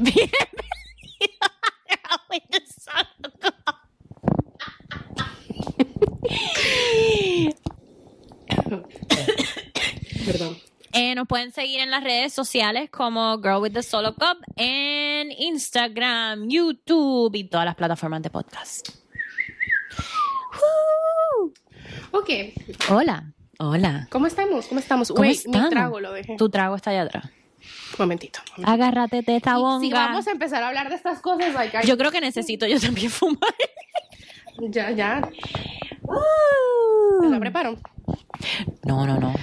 Bienvenido a With the Solo Perdón. Eh, nos pueden seguir en las redes sociales como Girl with the Solo Cup en Instagram, YouTube y todas las plataformas de podcast. Ok, Hola, hola. ¿cómo estamos? ¿Cómo estamos? ¿Cómo Wait, mi trago lo dejé. Tu trago está allá atrás. Momentito. momentito. Agárrate de esta bonga. Si vamos a empezar a hablar de estas cosas, I- Yo creo que necesito yo también fumar. ya, ya. ¿Me la preparo? No, no, no.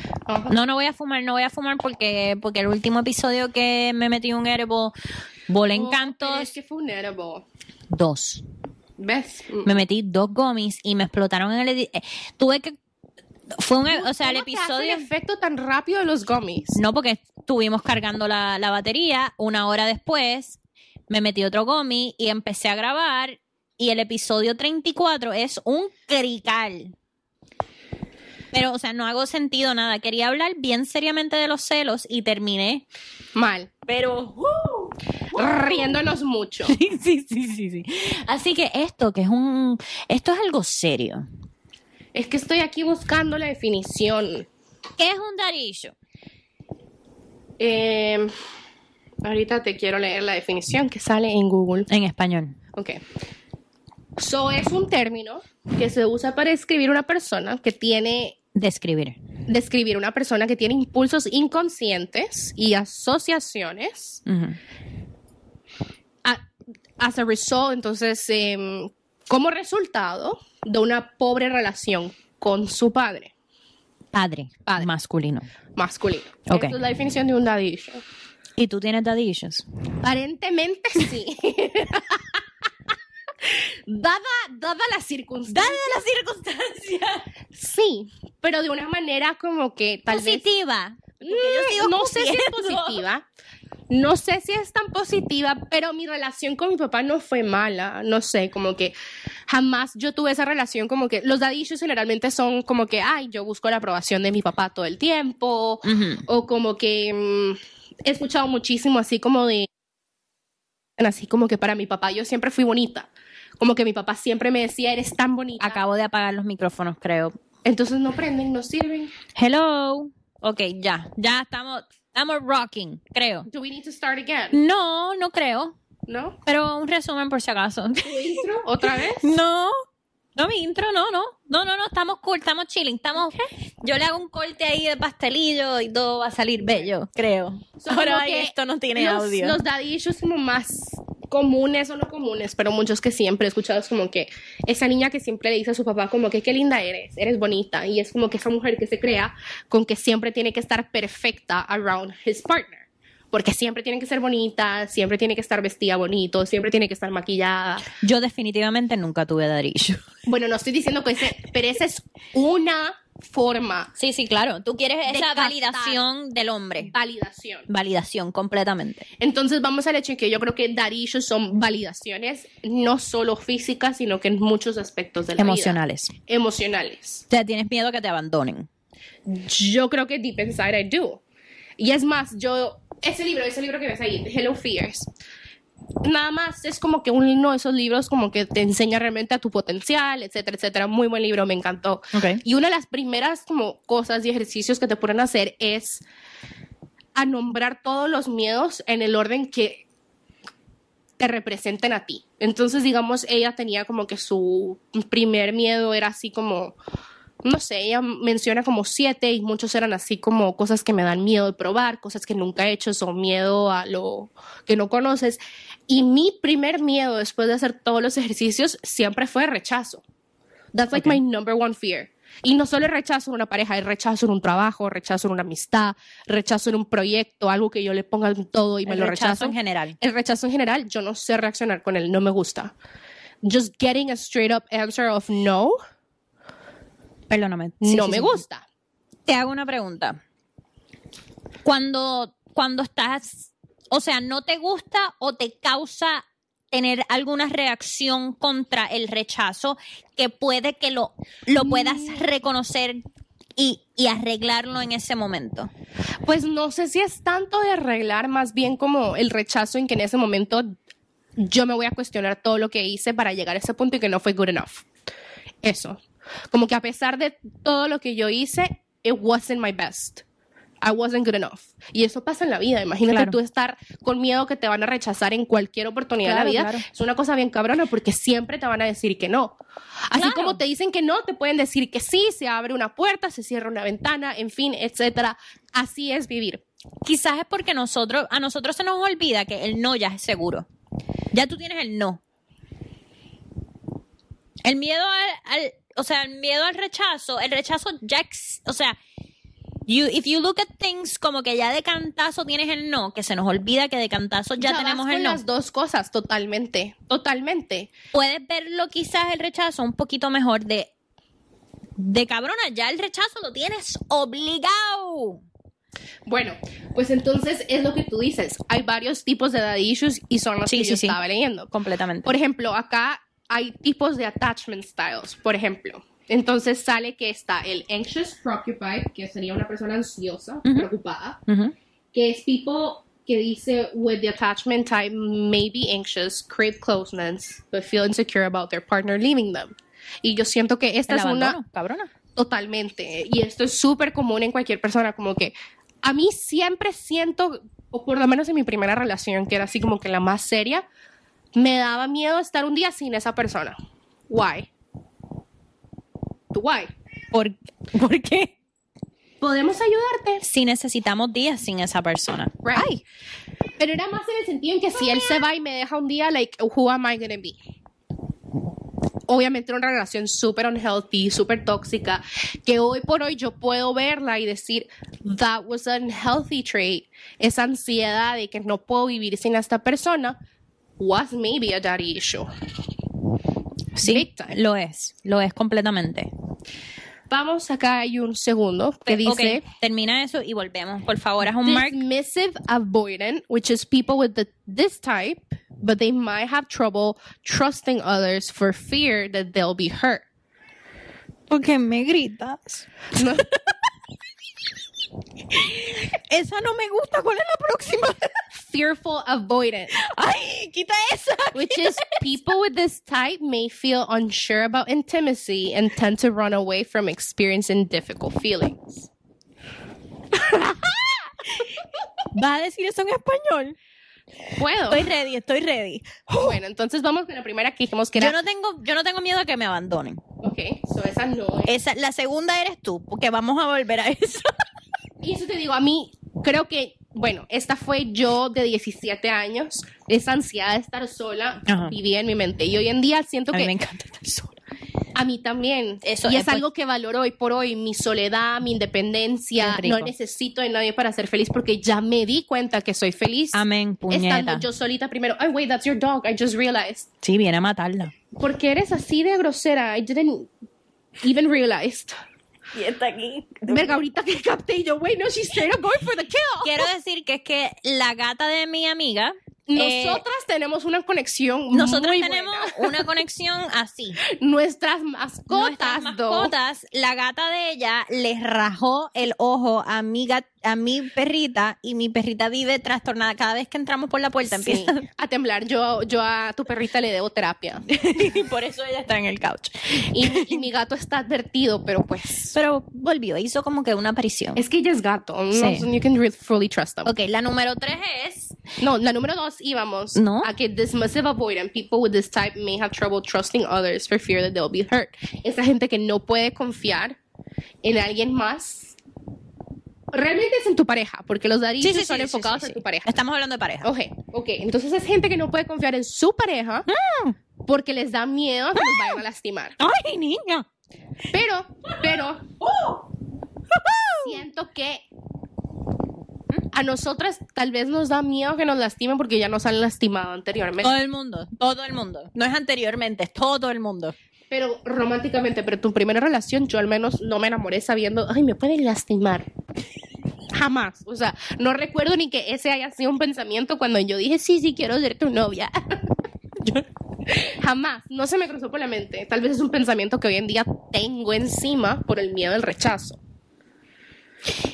No, no voy a fumar, no voy a fumar porque, porque el último episodio que me metí un edible, volé Oh, encantos, Es que fue un edible. dos. ¿Ves? Me metí dos gummies y me explotaron en el... edi- eh, tuve que... Fue un... O sea, el ¿Cómo te hace episodio... el efecto tan rápido de los gummies? No, porque estuvimos cargando la, la batería. Una hora después me metí otro gummy y empecé a grabar. Y el episodio 34 es un crical. Pero, o sea, no hago sentido nada. Quería hablar bien seriamente de los celos y terminé. Mal. Pero. Riéndonos mucho. Sí, sí, sí, sí, sí. Así que esto, que es un. Esto es algo serio. Es que estoy aquí buscando la definición. ¿Qué es un darillo? Eh, ahorita te quiero leer la definición que sale en Google. En español. Ok. So es un término que se usa para describir una persona que tiene Describir. describir una persona que tiene impulsos inconscientes y asociaciones a- as a result, entonces, em, como resultado de una pobre relación con su padre Padre. Padre. Masculino. masculino. Ok. Esa es la definición de un daddy issue. ¿Y tú tienes daddy issues? Aparentemente sí. dada, dada la circunstancia. la circunstancia. Sí, pero de una manera como que tal vez... Positiva. Mm, no sé si es positiva. No sé si es tan positiva, pero mi relación con mi papá no fue mala. No sé, como que jamás yo tuve esa relación como que los daddy issues generalmente son como que, ay, yo busco la aprobación de mi papá todo el tiempo. O como que mm, he escuchado muchísimo así como de... Así como que para mi papá yo siempre fui bonita. Como que mi papá siempre me decía, eres tan bonita. Acabo de apagar los micrófonos, creo. Entonces no prenden, no sirven. Hello. Ok, ya. Ya estamos, estamos rocking, creo. Do we need to start again? No, no creo. ¿No? Pero un resumen por si acaso. ¿Tu intro? ¿Otra vez? No. No, mi intro, no, no. No, no, no, estamos cool, estamos chilling, estamos... Yo le hago un corte ahí de pastelillo y todo va a salir bello, creo. So, Ahora ay, esto no tiene los, audio. Los daddy issues como más comunes o no comunes, pero muchos que siempre he escuchado es como que esa niña que siempre le dice a su papá como que qué linda eres, eres bonita y es como que esa mujer que se crea con que siempre tiene que estar perfecta around his partner. Porque siempre tiene que ser bonita, siempre tiene que estar vestida bonito, siempre tiene que estar maquillada. Yo definitivamente nunca tuve darillo. Bueno, no estoy diciendo que ese, pero esa es una forma Sí, sí, claro. Tú quieres esa validación del hombre. validación. Validación, completamente. Entonces vamos al hecho de que yo creo que dar issues son validaciones no solo físicas, sino que en muchos aspectos de la Emocionales. vida. Emocionales. O sea, tienes miedo a que te abandonen. Yo creo que deep inside I do. Y es más, yo, ese libro, ese libro que ves ahí, Hello Fears, nada más es como que uno de esos libros como que te enseña realmente a tu potencial, etcétera, etcétera. Muy buen libro, me encantó. Y una de las primeras como cosas y ejercicios que te ponen a hacer es a nombrar todos los miedos en el orden que te representen a ti. Entonces, digamos, ella tenía como que su primer miedo era así como, no sé, ella menciona como siete y muchos eran así como cosas que me dan miedo de probar, cosas que nunca he hecho, son miedo a lo que no conoces. Y mi primer miedo después de hacer todos los ejercicios siempre fue rechazo. That's like my number one fear. Y no solo el rechazo en una pareja, el rechazo en un trabajo, rechazo en una amistad, rechazo en un proyecto, algo que yo le ponga en todo y me El lo rechazo rechazo. en general. El rechazo en general, yo no sé reaccionar con él, no me gusta. Just getting a straight up answer of no, Perdóname. Sí, no sí, me sí. gusta. Te hago una pregunta. Cuando, cuando estás, o sea, ¿no te gusta o te causa tener alguna reacción contra el rechazo que puede que lo, lo puedas reconocer y, y arreglarlo en ese momento? Pues no sé si es tanto de arreglar, más bien como el rechazo en que en ese momento yo me voy a cuestionar todo lo que hice para llegar a ese punto y que no fue good enough. Eso. Como que a pesar de todo lo que yo hice, it wasn't my best. I wasn't good enough. Y eso pasa en la vida. Imagínate Claro. tú estar con miedo que te van a rechazar en cualquier oportunidad Claro, de la vida. claro. Es una cosa bien cabrona porque siempre te van a decir que no. Así Claro. como te dicen que no, te pueden decir que sí, se abre una puerta, se cierra una ventana, en fin, etcétera. Así es vivir. Quizás es porque nosotros, a nosotros se nos olvida que el no ya es seguro. Ya tú tienes el no. El miedo al, al- o sea, el miedo al rechazo, el rechazo ya, o sea, you, if you look at things como que ya de cantazo tienes el no, que se nos olvida que de cantazo ya, tenemos con el no. las dos cosas, totalmente, totalmente. Puedes verlo quizás el rechazo un poquito mejor de, de cabrona, ya el rechazo lo tienes obligado. Bueno, pues entonces es lo que tú dices. Hay varios tipos de daddy issues y son los Sí, que sí, yo sí. estaba leyendo. Completamente. Por ejemplo, acá hay tipos de attachment styles, por ejemplo. Entonces sale que está el anxious preoccupied, que sería una persona ansiosa, Ujú. preocupada, Ujú. que es people que dice with the attachment type may be anxious, crave closeness, but feel insecure about their partner leaving them. Y yo siento que esta El es una abandono, cabrona. Totalmente. Y esto es súper común en cualquier persona, como que a mí siempre siento, o por lo menos en mi primera relación, que era así como que la más seria, me daba miedo estar un día sin esa persona. Why? Why? ¿Por, ¿Por qué? Podemos ayudarte. Si necesitamos días sin esa persona. Right. Ay, Pero era más en el sentido en que si él se va y me deja un día, like, who am I gonna be? Obviamente era una relación súper unhealthy, súper tóxica, que hoy por hoy yo puedo verla y decir, that was an unhealthy trait. Esa ansiedad de que no puedo vivir sin esta persona was maybe a daddy issue. sí, Big time. lo es. Lo es completamente. Vamos, acá hay un segundo que dice... Termina eso y volvemos. Por favor, un mark. dismissive avoidant, which is people with the, this type, but they might have trouble trusting others for fear that they'll be hurt. Porque me gritas. No, Esa no me gusta. ¿Cuál es la próxima? fearful avoidant, Ay, quita esa. which is people with this type may feel unsure about intimacy and tend to run away from experiencing difficult feelings. ¿Va a decir eso en español? Puedo. Estoy ready, estoy ready. Bueno, entonces vamos con la primera que dijimos que era. Yo no tengo, yo no tengo miedo a que me abandonen. Ok, so esa no es. Esa, la segunda eres tú, porque vamos a volver a eso. Y eso te digo, a mí creo que, bueno, esta fue yo de 17 años, esa ansiedad de estar sola Ajá. vivía en mi mente. Y hoy en día siento A mí que me encanta estar sola. a mí también. Eso y es, es algo que valoro hoy por hoy, mi soledad, mi independencia. No necesito de nadie para ser feliz porque ya me di cuenta que soy feliz. Amén, puñeta. Estando yo solita primero. Oh, wait, that's your dog. I just realized. Sí, viene a matarla. ¿Por qué eres así de grosera? I didn't even realize. Y está aquí. Verga, ahorita que capté y yo, wait, no, she's straight up going for the kill. Quiero decir que es que la gata de mi amiga. Eh, Nosotras tenemos una conexión nosotros muy tenemos buena. una conexión así. Nuestras mascotas, Nuestras mascotas, la gata de ella le rajó el ojo a mi, a mi perrita y mi perrita vive trastornada. Cada vez que entramos por la puerta Sí, empieza. a temblar. Yo, yo a tu perrita le debo terapia. y por eso ella está en el couch. Y, y mi gato está advertido, pero pues. Pero volvió, hizo como que una aparición. Es que ella es gato. No, Sí. you can really fully trust them. Ok, la número tres es. No, la número dos íbamos No. a que dismissive avoidant people with this type may have trouble trusting others for fear that they'll be hurt. Esa gente que no puede confiar en alguien más. Realmente es en tu pareja, porque los daddy issues son enfocados sí, en sí. tu pareja. Estamos hablando de pareja. Ok, ok. Entonces es gente que no puede confiar en su pareja porque les da miedo que los vayan a lastimar. ¡Ay, niña! Pero, pero, siento que a nosotras tal vez nos da miedo que nos lastimen porque ya nos han lastimado anteriormente. Todo el mundo, todo el mundo. No es anteriormente, es todo el mundo. Pero románticamente, pero tu primera relación, yo al menos no me enamoré sabiendo, ay, me pueden lastimar. Jamás. O sea, no recuerdo ni que ese haya sido un pensamiento cuando yo dije, sí, sí, quiero ser tu novia. Yo- Jamás. No se me cruzó por la mente. Tal vez es un pensamiento que hoy en día tengo encima por el miedo al rechazo.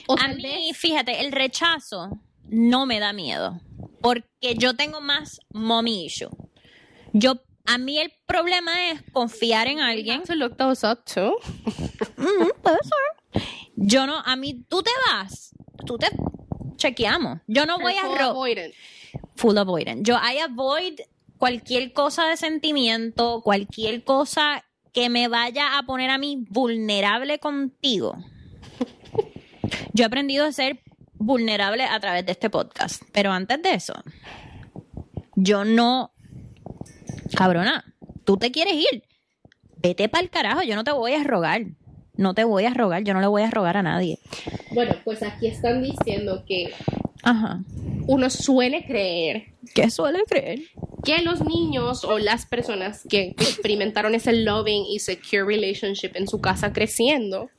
O A mí, vez- fíjate, el rechazo no me da miedo. Porque yo tengo más mommy issue. Yo, a mí el problema es confiar en alguien. to look those up too. Mm, puede ser. Yo no, a mí, tú te vas. Tú te chequeamos. Yo no voy a ro avoidant. full avoidant. Yo I avoid cualquier cosa de sentimiento, cualquier cosa que me vaya a poner a mí vulnerable contigo. Yo he aprendido a ser vulnerable a través de este podcast, pero antes de eso, yo no, cabrona, tú te quieres ir, vete para el carajo, yo no te voy a rogar, no te voy a rogar, yo no le voy a rogar a nadie. Bueno, pues aquí están diciendo que Ajá. uno suele creer ¿Qué suele creer? Que los niños o las personas que experimentaron ese loving y secure relationship en su casa creciendo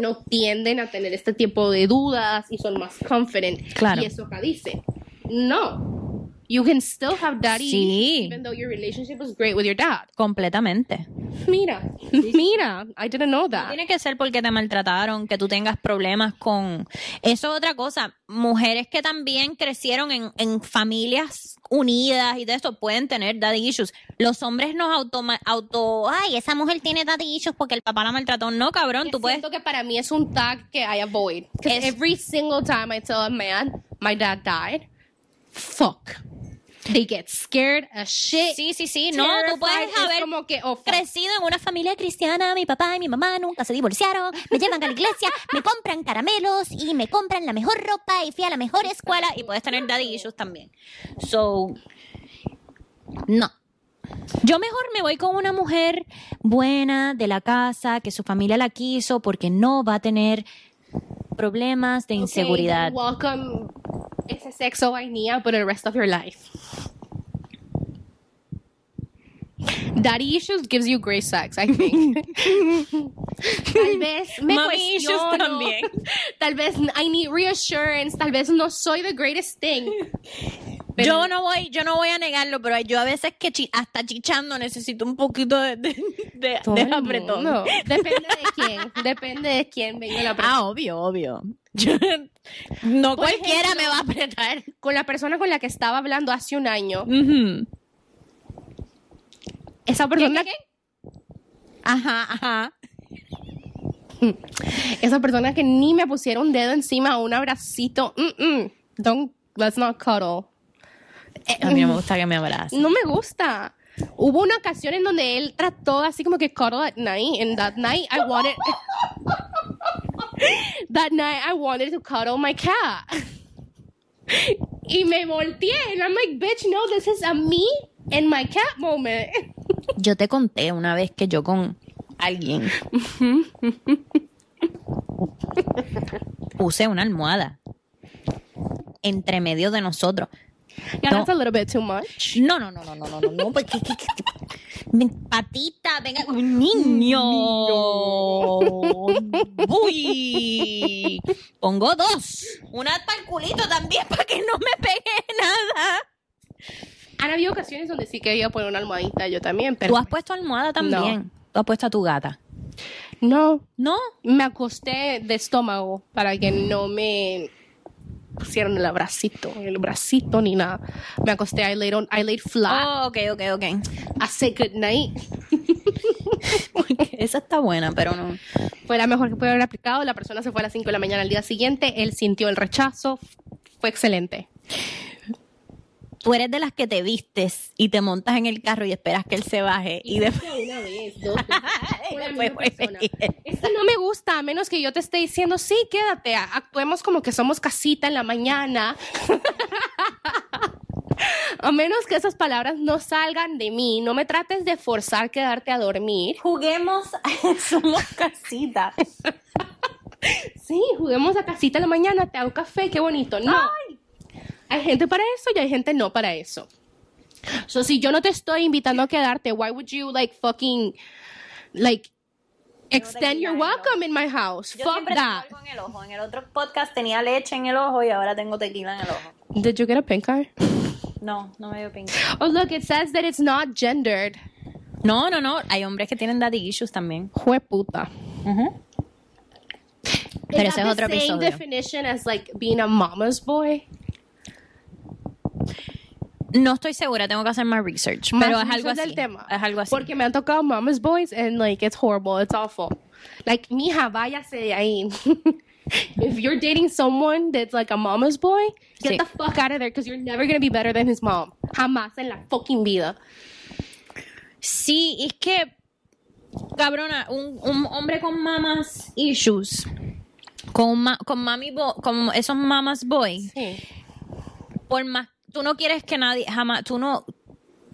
no tienden a tener este tipo de dudas y son más confident. Claro. Y eso acá dice, no. You can still have daddy Sí. even though your relationship was great with your dad. Completamente. Mira, mira, I didn't know No that. tiene que ser porque te maltrataron, que tú tengas problemas con... Eso es otra cosa. Mujeres que también crecieron en, en familias unidas y de eso pueden tener daddy issues. Los hombres nos auto... auto Ay, esa mujer tiene daddy issues porque el papá la maltrató. No, cabrón, Que tú puedes... Siento que para mí es un tag que I avoid. 'Cause Es- every single time I tell a man my dad died, fuck. They get scared as shit. Sí, sí, sí. No, tú puedes haber como que, oh, crecido en una familia cristiana, mi papá y mi mamá nunca se divorciaron, me llevan a la iglesia, me compran caramelos y me compran la mejor ropa y fui a la mejor escuela y puedes tener daddy issues también. So, no. Yo mejor me voy con una mujer buena de la casa, que su familia la quiso porque no va a tener problemas de Okay, inseguridad. then welcome ese sexo vainilla por el rest of your life. Daddy issues gives you great sex, I think. tal vez me Mommy issues también. Tal vez I need reassurance. Tal vez no soy the greatest thing. Pero- yo no voy, yo no voy a negarlo, pero yo a veces que chi- hasta chichando necesito un poquito de, de, de- de apretón. Depende de quién. Depende de quién venga la persona. Ah, obvio, obvio. Yo- no Por cualquiera ejemplo, me va a apretar. Con la persona con la que estaba hablando hace un año, Ujú. Esa persona, Ajá, ajá. esa persona que ni me pusiera un dedo encima o un abracito, mm, mm, don't, let's not cuddle. A mí no me gusta que me abracen. No me gusta. Hubo una ocasión en donde él trató así como que cuddle at night, and that night I wanted, that night I wanted to cuddle my cat. Y me volteé, and I'm like, bitch, no, this is a me and my cat moment. Yo te conté una vez que yo con alguien puse una almohada entre medio de nosotros. Yeah, No. that's a little bit too much. No, no, no, no, no, no, no, no, porque ¿qué- qué- qué- Ven, patita, venga, niño. Uy. Pongo dos. Una para el culito también para que no me pegue nada. Han habido ocasiones donde sí quería poner una almohadita yo también, pero Tú has puesto almohada también. Tú has puesto a tu gata. no, No. me acosté de estómago para que no me pusieron el bracito, el bracito ni nada. Me acosté, I laid, on, I laid flat. Oh, ok, ok, ok. I said good night. Esa está buena, pero no. Fue la mejor que pude haber aplicado. La persona se fue a las 5 de la mañana al día siguiente. Él sintió el rechazo. Fue excelente. Tú eres de las que te vistes y te montas en el carro y esperas que él se baje y después. Una vez, dos Después. Esto no me gusta, a menos que yo te esté diciendo, sí, quédate, a- actuemos como que somos casita en la mañana. a menos que esas palabras no salgan de mí, no me trates de forzar quedarte a dormir. Juguemos, somos casita. Sí, juguemos a casita en la mañana, te hago café, qué bonito. No. Hay gente para eso y hay gente no para eso. So, si yo no te estoy invitando a quedarte, why would you like fucking like extend your welcome in my house? Yo Fuck siempre tengo that. algo en el ojo. En el otro podcast tenía leche en el ojo y ahora tengo tequila en el ojo. Did you get a pink eye? No, no me dio pink. Oh, look, it says that it's not gendered. No, no, no. Hay hombres que tienen daddy issues también. Jueputa. Pero Is ese that es otro the same episodio. definition as like being a mama's boy? No estoy segura, tengo que hacer más research, Más pero es research algo así. del tema. Es algo así. Porque me han tocado mama's boys and like it's horrible, it's awful. Like, mija, váyase de ahí. If you're dating someone that's like a mama's boy, get Sí. the fuck out of there because you're never gonna be better than his mom. Jamás en la fucking vida. Sí, es que, cabrona, un, un hombre con mamas issues, con, ma- con mami bo- con esos mamas boy, Sí. por más, tú no quieres que nadie, jamás, tú no,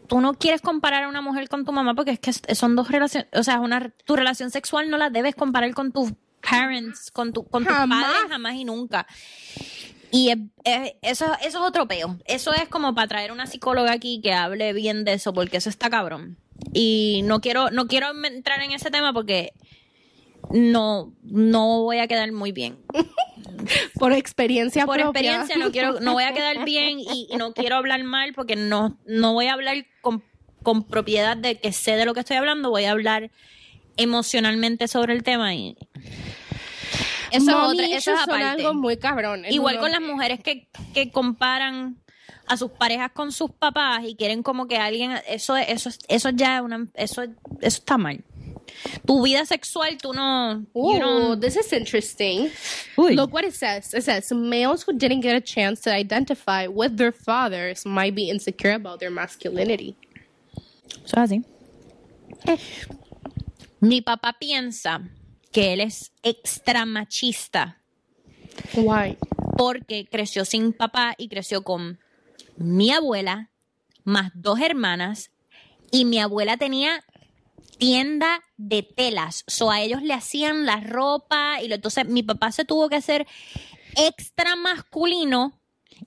tú no quieres comparar a una mujer con tu mamá porque es que son dos relaciones, o sea, una, tu relación sexual no la debes comparar con tus parents, con, tu, con tus padres, jamás y nunca. Y es- es- eso, eso es otro peo. Eso es como para traer una psicóloga aquí que hable bien de eso, porque eso está cabrón. Y no quiero, no quiero entrar en ese tema porque no, no voy a quedar muy bien. Por experiencia Por propia. experiencia no quiero, no voy a quedar bien y, y no quiero hablar mal porque no, no voy a hablar con, con propiedad de que sé de lo que estoy hablando, voy a hablar emocionalmente sobre el tema y eso es, otra, eso es aparte. algo muy cabrón. Igual con las mujeres que, que comparan a sus parejas con sus papás y quieren como que alguien eso eso eso ya una eso eso está mal. Tu vida sexual tú no you Ooh, know- this is interesting. Uy. Look what it says. It says males who didn't get a chance to identify with their fathers might be insecure about their masculinity. Eso es así. Mi papá piensa que él es extra machista Why? porque creció sin papá y creció con mi abuela más dos hermanas y mi abuela tenía tienda de telas, so a ellos le hacían la ropa y lo, entonces mi papá se tuvo que hacer extra masculino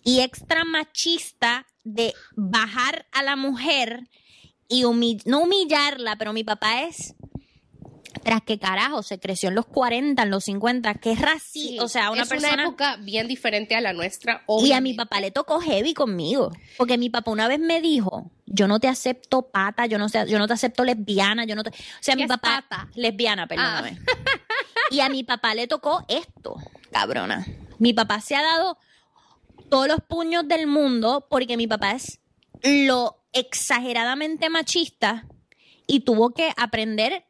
y extra machista de bajar a la mujer y no humillarla, pero mi papá es tras que carajo se creció en los 40, en los 50, que es racista, o sea, una es persona una época bien diferente a la nuestra. y a mi papá le tocó heavy conmigo. Porque mi papá una vez me dijo, yo no te acepto pata, yo no, sé, yo no te acepto lesbiana, yo no te... O sea, ¿Qué mi papá... pata? Ah. Lesbiana, perdóname. Y a mi papá le tocó esto, cabrona. Mi papá se ha dado todos los puños del mundo porque mi papá es lo exageradamente machista y tuvo que aprender...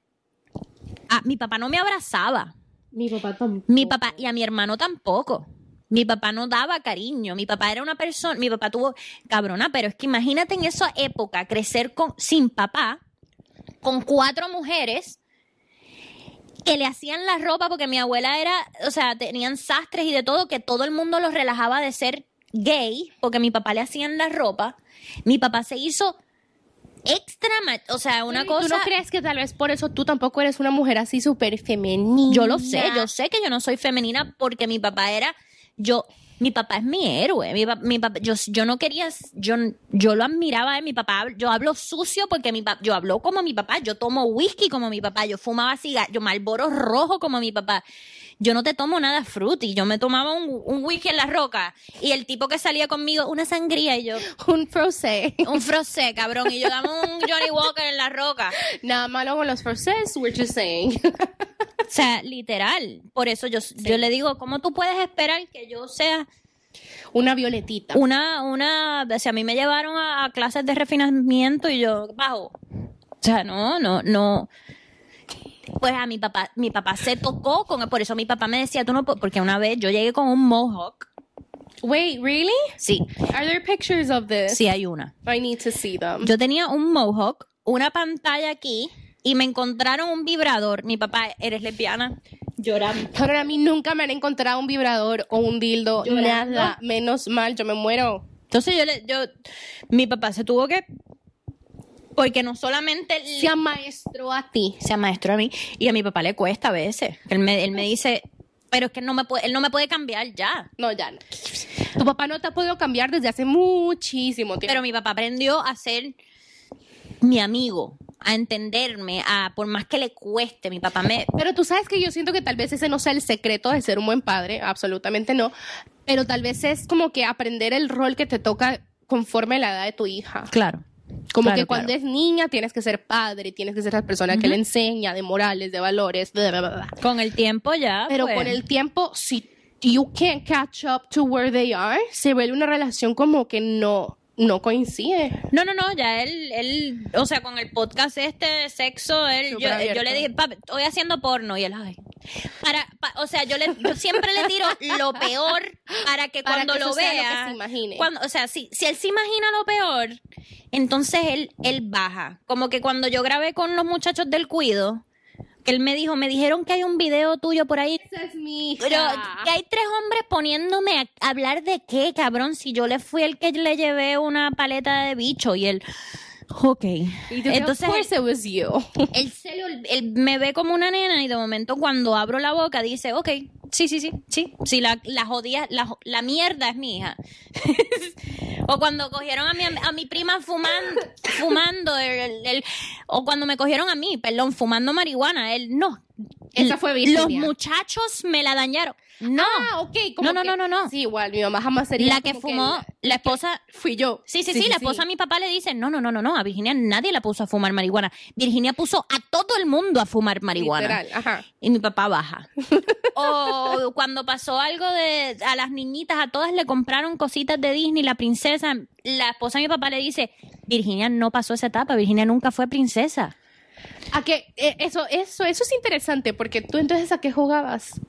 A, mi papá no me abrazaba. Mi papá tampoco. Mi papá y a mi hermano tampoco. Mi papá no daba cariño. Mi papá era una persona. Mi papá tuvo. Cabrona, pero es que imagínate en esa época crecer con, sin papá, con cuatro mujeres que le hacían la ropa porque mi abuela era. O sea, tenían sastres y de todo, que todo el mundo los relajaba de ser gay porque mi papá le hacían la ropa. Mi papá se hizo extra. O sea, una ¿Y cosa. ¿Tú no crees que tal vez por eso tú tampoco eres una mujer así súper femenina? Yo lo sé, yo sé que yo no soy femenina porque mi papá era, yo, mi papá es mi héroe, mi, pa- mi papá, yo, yo no quería, yo, yo lo admiraba de mi papá, yo hablo sucio porque mi papá, yo hablo como mi papá, yo tomo whisky como mi papá, yo fumaba cigarros, yo malboro rojo como mi papá. Yo no te tomo nada fruity, yo me tomaba un, un whisky en la roca y el tipo que salía conmigo, una sangría y yo, Un frosé. un frosé, cabrón, y yo dame un Johnny Walker en la roca. Nada malo con los frosés, we're just saying. O sea, literal. Por eso yo, yo le digo, ¿cómo tú puedes esperar que yo sea una violetita. una, una, o sea, a mí me llevaron a, a clases de refinamiento y yo, bajo. O sea, no, no, no. Pues a mi papá, mi papá se tocó con, por eso mi papá me decía, tú no, pu-", porque una vez yo llegué con un mohawk. Wait, really? Sí, Are there pictures of this? sí hay una. I need to see them. Yo tenía un mohawk, una pantalla aquí y me encontraron un vibrador. Mi papá, eres lesbiana, llorando. Pero a mí nunca me han encontrado un vibrador o un dildo, Llorando. nada. Menos mal, yo me muero. Entonces yo le, yo, mi papá se tuvo que, porque no solamente le- Se amaestró a ti. sea maestro a mí y a mi papá le cuesta a veces. Él me, él me dice, pero es que no me puede, él no me puede cambiar ya. No, ya no. Tu papá no te ha podido cambiar desde hace muchísimo tiempo. Pero mi papá aprendió a ser mi amigo, a entenderme, a por más que le cueste, mi papá me Pero tú sabes que yo siento que tal vez ese no sea el secreto de ser un buen padre, absolutamente no. Pero tal vez es como que aprender el rol que te toca conforme a la edad de tu hija. Claro. Como Claro, que cuando claro. es niña tienes que ser padre, tienes que ser la persona que le enseña de morales, de valores, bla, bla, bla, bla. Con el tiempo ya. Pero pues. con el tiempo, si you can't catch up to where they are, se vuelve una relación como que no, no coincide. No, no, no, ya él, él, o sea, con el podcast este de sexo, él, yo, yo le dije, papi, estoy haciendo porno, y él, ay. Para, pa- o sea, yo, le, yo siempre le tiro lo peor para que Para cuando que lo que vea, se imagine. cuando, o sea, si, si él se imagina lo peor, entonces él, él baja. Como que cuando yo grabé con los muchachos del cuido, él me dijo, me dijeron que hay un video tuyo por ahí Esa es mi hija. pero que hay tres hombres poniéndome a hablar de qué, cabrón, si yo le fui el que le llevé una paleta de bicho y él, ok. Y tú, Entonces of course it was you. él, se le ol- él me ve como una nena y de momento cuando abro la boca dice, ok, sí, sí, sí, sí, sí, la, la jodía, la, la mierda es mi hija. o cuando cogieron a mi, a mi prima fumando, fumando, el- el- o cuando me cogieron a mí, perdón, fumando marihuana, él, no. Esa fue Virginia. Los muchachos me la dañaron. No. Ah, ok. como No, no, que- no, no, no. Sí, igual, mi mamá jamás sería la que fumó, la- la esposa, fui yo. Sí, sí, sí, la esposa de mi papá le dice, no, no, no, no, no, a Virginia nadie la puso a fumar marihuana. Virginia puso a todo el mundo a fumar marihuana. Literal, ajá. Y mi papá baja. o cuando pasó algo de a las niñitas, a todas le compraron cositas de Disney, la princesa, la esposa de mi papá le dice, Virginia no pasó esa etapa, Virginia nunca fue princesa. A que eh, eso, eso, eso es interesante, porque tú entonces a qué jugabas?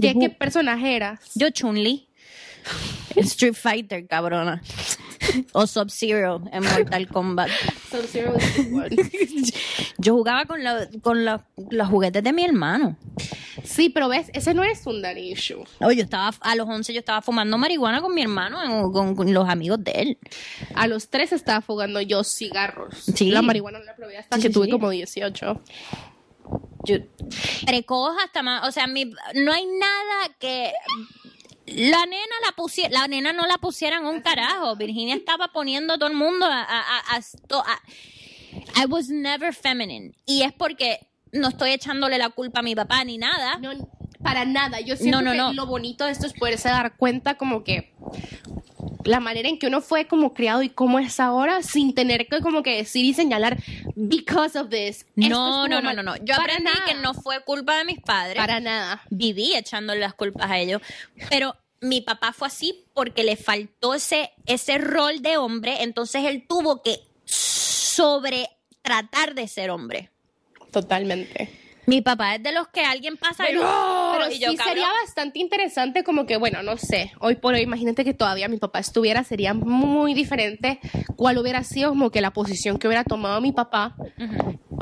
¿Qué, qué personaje eras? Yo Chun-Li. En Street Fighter, cabrona. O Sub-Zero en Mortal Kombat. Sub-Zero. Yo jugaba con, la- con la- los juguetes de mi hermano. Sí, pero ves, ese no es un daddy issue. Oye, yo estaba, a los 11 yo estaba fumando marihuana con mi hermano, en- con, con los amigos de él. A los tres estaba fugando yo cigarros. Sí. La marihuana no la probé hasta Sí, que sí, tuve sí. como 18. Yo, precoz hasta más, o sea, mi, no hay nada que... La nena la pusiera, la nena no la pusieran un carajo. Virginia estaba poniendo a todo el mundo a, a, a- a- to- a- I was never feminine. Y es porque no estoy echándole la culpa a mi papá ni nada. No, para nada. Yo siento No, no, que lo bonito de esto es poderse dar cuenta como que la manera en que uno fue como criado y cómo es ahora sin tener que como que decir y señalar because of this. No, estuvo no, no, mal". no, no. Yo Para aprendí nada. que no fue culpa de mis padres. Para nada. viví echándole las culpas a ellos, pero mi papá fue así porque le faltó ese, ese rol de hombre, entonces él tuvo que sobre tratar de ser hombre. Totalmente. Mi papá es de los que alguien pasa y, Pero, ¡oh! pero y yo, sí cabrón, sería bastante interesante como que, bueno, no sé, hoy por hoy, imagínate que todavía mi papá estuviera, sería muy diferente cuál hubiera sido como que la posición que hubiera tomado mi papá,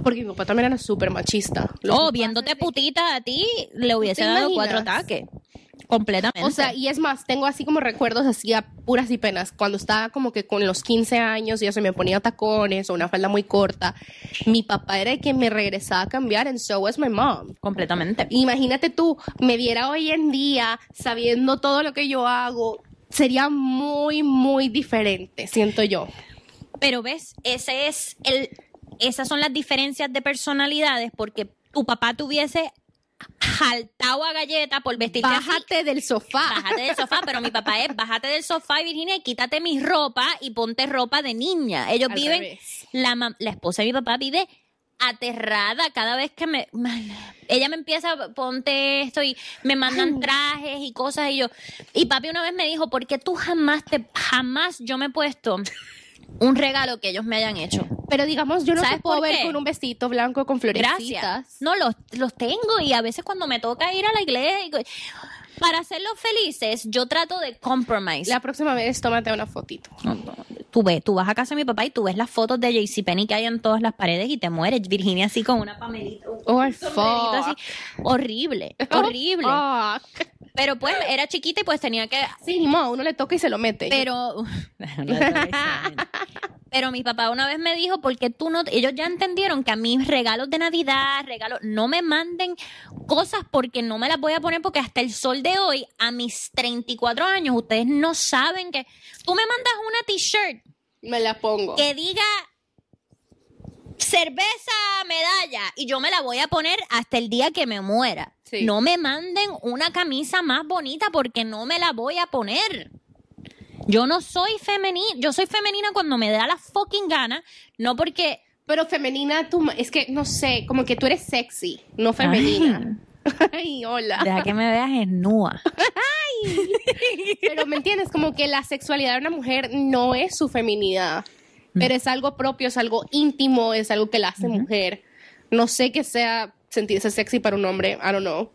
porque mi papá también era súper machista. Los Oh, viéndote putita a ti, le hubiese ¿Te dado imaginas? cuatro ataques. Completamente. O sea, y es más, tengo así como recuerdos así a puras y penas. Cuando estaba como que con los 15 años y ya se me ponía tacones o una falda muy corta, mi papá era el que me regresaba a cambiar and so was my mom. completamente. Imagínate tú, me viera hoy en día sabiendo todo lo que yo hago, sería muy, muy diferente, siento yo. Pero ves, ese es el, esas son las diferencias de personalidades porque tu papá tuviese jaltado a galleta por vestirte así. Bájate del sofá. Bájate del sofá, pero mi papá es bájate del sofá, Virginia, y quítate mi ropa y ponte ropa de niña. Ellos Al viven, revés. la, la esposa de mi papá vive aterrada cada vez que me ella me empieza ponte esto y me mandan trajes y cosas y yo y papi una vez me dijo ¿por qué tú jamás te jamás yo me he puesto un regalo que ellos me hayan hecho Pero digamos, yo no ¿Sabes te puedo por ver qué? con un vestito blanco con florecitas. Gracias. No, los, los tengo y a veces cuando me toca ir a la iglesia, para hacerlos felices, yo trato de compromise. La próxima vez tómate una fotito. Tú ves, tú vas a casa de mi papá y tú ves las fotos de JCPenney que hay en todas las paredes y te mueres. Virginia así con una pamelita. un Oh, fuck. así. Horrible, horrible. Fuck. Pero pues era chiquita y pues tenía que... Sí, ni modo, a uno le toca y se lo mete. Pero... Pero mi papá una vez me dijo, porque tú no, ellos ya entendieron que a mí regalos de Navidad, regalos, no me manden cosas porque no me las voy a poner porque hasta el sol de hoy, a mis 34 años, ustedes no saben que tú me mandas una t-shirt me la pongo. que diga cerveza medalla y yo me la voy a poner hasta el día que me muera. Sí. No me manden una camisa más bonita porque no me la voy a poner. Yo no soy femenina, yo soy femenina cuando me da la fucking gana, no porque Pero femenina, tú, es que, no sé, como que tú eres sexy, no femenina. Ay, hola. deja que me veas desnuda. Pero me entiendes, como que la sexualidad de una mujer no es su feminidad, pero es algo propio, es algo íntimo, es algo que la hace mujer. No sé que sea sentirse sexy para un hombre, I don't know.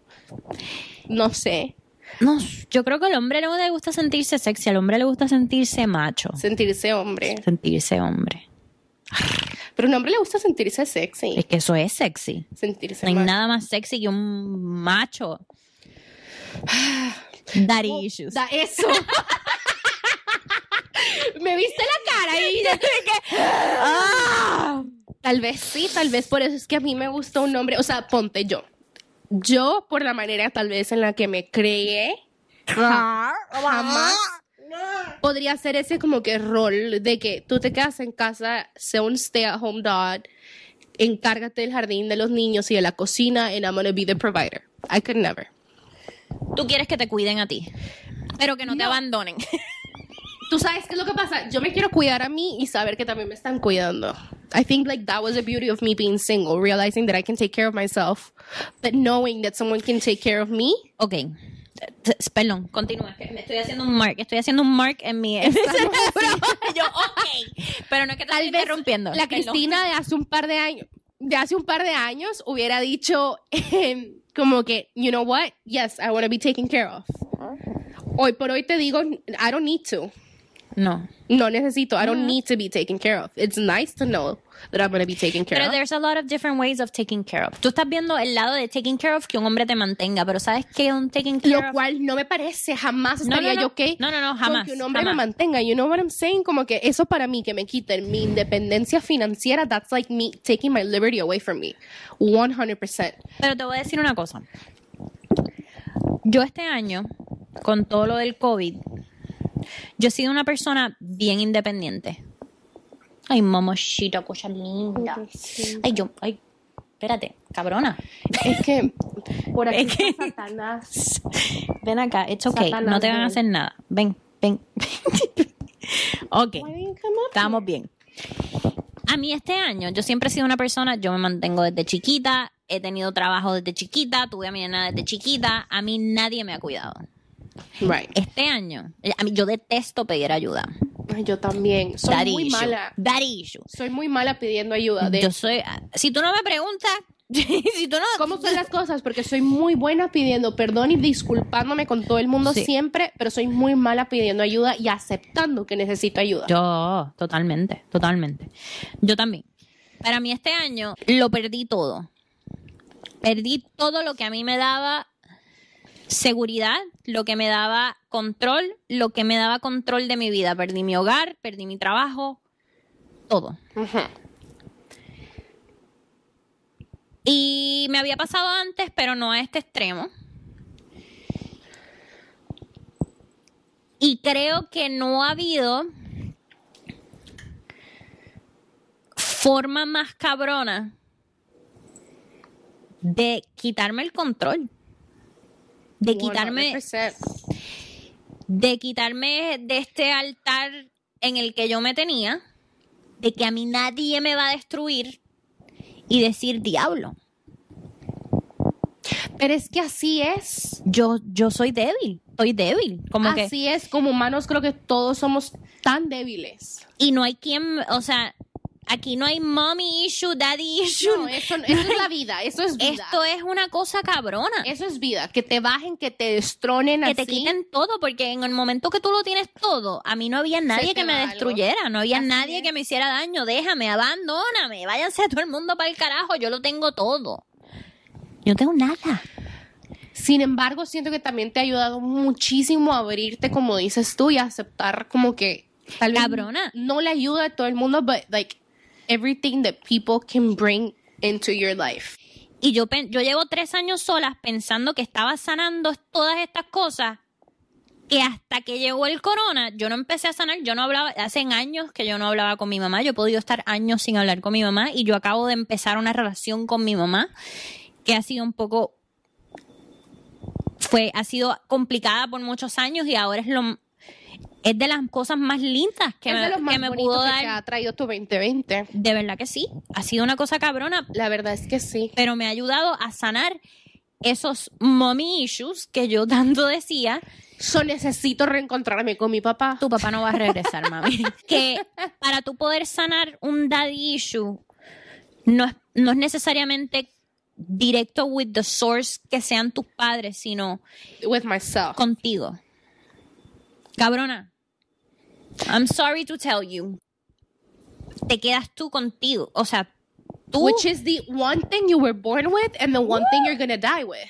No sé, No, yo creo que al hombre no le gusta sentirse sexy, al hombre le gusta sentirse macho, sentirse hombre. sentirse hombre. Pero a un hombre le gusta sentirse sexy, Es que eso es sexy. sentirse No hay nada más sexy que un macho. Daddy Oh, issues. Da eso. Me viste la cara y ¡Ah! Tal vez sí, tal vez por eso es que a mí me gusta un hombre, o sea, ponte yo. Yo, por la manera tal vez en la que me creé, jamás podría hacer ese como que rol de que tú te quedas en casa, sea un stay at home dad, encárgate del jardín de los niños y de la cocina, and I'm gonna be the provider. I could never. Tú quieres que te cuiden a ti, pero que no, te No. abandonen. Tú sabes qué es lo que pasa. Yo me quiero cuidar a mí y saber que también me están cuidando. I think like that was the beauty of me being single, realizing that I can take care of myself, but knowing that someone can take care of me. Ok. Perdón, continúa. que Me estoy haciendo un mark. Estoy haciendo un mark en mi, en mi cerebro. Yo, ok. Pero no es que te Tal vez interrumpiendo. La Perdón. Cristina de hace un par de años, de hace un par de años hubiera dicho em, como que, you know what? Yes, I want to be taken care of. Hoy por hoy te digo, I don't need to. No. No necesito. I don't need to be taken care of. It's nice to know that I'm going to be taken care Pero of. there's a lot of different ways of taking care of. Tú estás viendo el lado de taking care of que un hombre te mantenga, pero ¿sabes qué un taking care Lo of? cual no me parece, jamás No, estaría no, no. yo ok. No, no, no, con jamás, que un hombre jamás. me mantenga. You know what I'm saying? Como que eso para mí, que me quiten mi independencia financiera, that's like me taking my liberty away from me. 100%. Pero te voy a decir una cosa. Yo este año, con todo lo del COVID, yo he sido una persona bien independiente. Ay, mamachita, cosa linda. Ay, yo, ay, espérate, cabrona. Es que por aquí Es que- Satanás. Ven acá, it's okay, Satanás, no te van a hacer nada. Ven, ven. ok, estamos bien. A mí este año, yo siempre he sido una persona, yo me mantengo desde chiquita, he tenido trabajo desde chiquita, tuve a mi nena desde chiquita, a mí nadie me ha cuidado. Right. Este año, a mí yo detesto pedir ayuda. Ay, yo también. Soy muy issue. mala. Issue. Soy muy mala pidiendo ayuda. De Yo soy, si tú no me preguntas, si tú no... ¿Cómo son las cosas? Porque soy muy buena pidiendo perdón y disculpándome con todo el mundo Sí. siempre, pero soy muy mala pidiendo ayuda y aceptando que necesito ayuda. Yo, totalmente, totalmente. Yo también. Para mí este año lo perdí todo. Perdí todo lo que a mí me daba seguridad, lo que me daba control, lo que me daba control de mi vida. Perdí mi hogar, perdí mi trabajo, todo. Y me había pasado antes, pero no a este extremo. Y creo que no ha habido forma más cabrona de quitarme el control. De quitarme, 100%. de quitarme de este altar en el que yo me tenía, de que a mí nadie me va a destruir y decir diablo. Pero es que así es. Yo, yo soy débil, estoy débil, como que así es. Como humanos creo que todos somos tan débiles. y no hay quien, o sea, aquí no hay mommy issue, daddy issue. No, eso, eso es la vida. Eso es vida. Esto es una cosa cabrona. Eso es vida. Que te bajen, que te destronen que así. te quiten todo, porque en el momento que tú lo tienes todo, a mí no había nadie que me algo. destruyera, no había Así nadie es. que me hiciera daño, déjame, abandóname, váyanse todo el mundo para el carajo, yo lo tengo todo. Yo no tengo nada. Sin embargo, siento que también te ha ayudado muchísimo a abrirte, como dices tú, y a aceptar como que tal vez Cabrona. no le ayuda a todo el mundo, but like everything that people can bring into your life. Y yo, yo llevo tres años solas pensando que estaba sanando todas estas cosas, que hasta que llegó el corona, yo no empecé a sanar, yo no hablaba, hace años que yo no hablaba con mi mamá, yo he podido estar años sin hablar con mi mamá y yo acabo de empezar una relación con mi mamá que ha sido un poco, fue, ha sido complicada por muchos años y ahora es lo, es de las cosas más lindas que es me, de los más que me bonitos pudo que dar. te ha traído tu 2020. De verdad que sí. Ha sido una cosa cabrona, La verdad es que sí. pero me ha ayudado a sanar esos mommy issues que yo tanto decía. So necesito reencontrarme con mi papá. Tu papá no va a regresar, mami. que para tú poder sanar un daddy issue, no es, no es necesariamente directo with the source que sean tus padres, sino With myself. contigo. Cabrona, I'm sorry to tell you. Te quedas tú contigo. O sea, tú. Which is the one thing you were born with and the one thing you're gonna die with.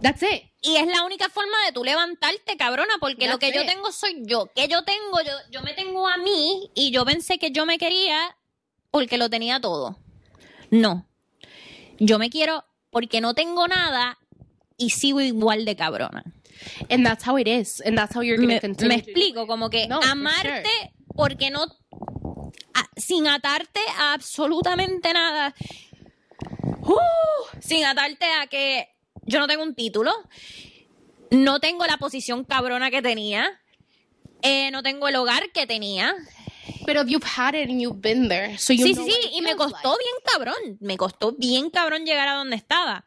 That's it. Y es la única forma de tú levantarte, cabrona, porque lo que yo tengo soy yo. Que yo tengo, yo, yo me tengo a mí y yo pensé que yo me quería porque lo tenía todo. No. Yo me quiero porque no tengo nada y sigo igual de cabrona. And that's how it is. And that's how you're gonna Me, continue. me explico, como que No, for amarte porque no. a- sin atarte a absolutamente nada. Uh, sin atarte a que yo no tengo un título, no tengo la posición cabrona que tenía, eh, no tengo el hogar que tenía. Pero you've had it and you've been there. So you Sí, know sí, sí, y me costó like. bien cabrón, me costó bien cabrón llegar a donde estaba.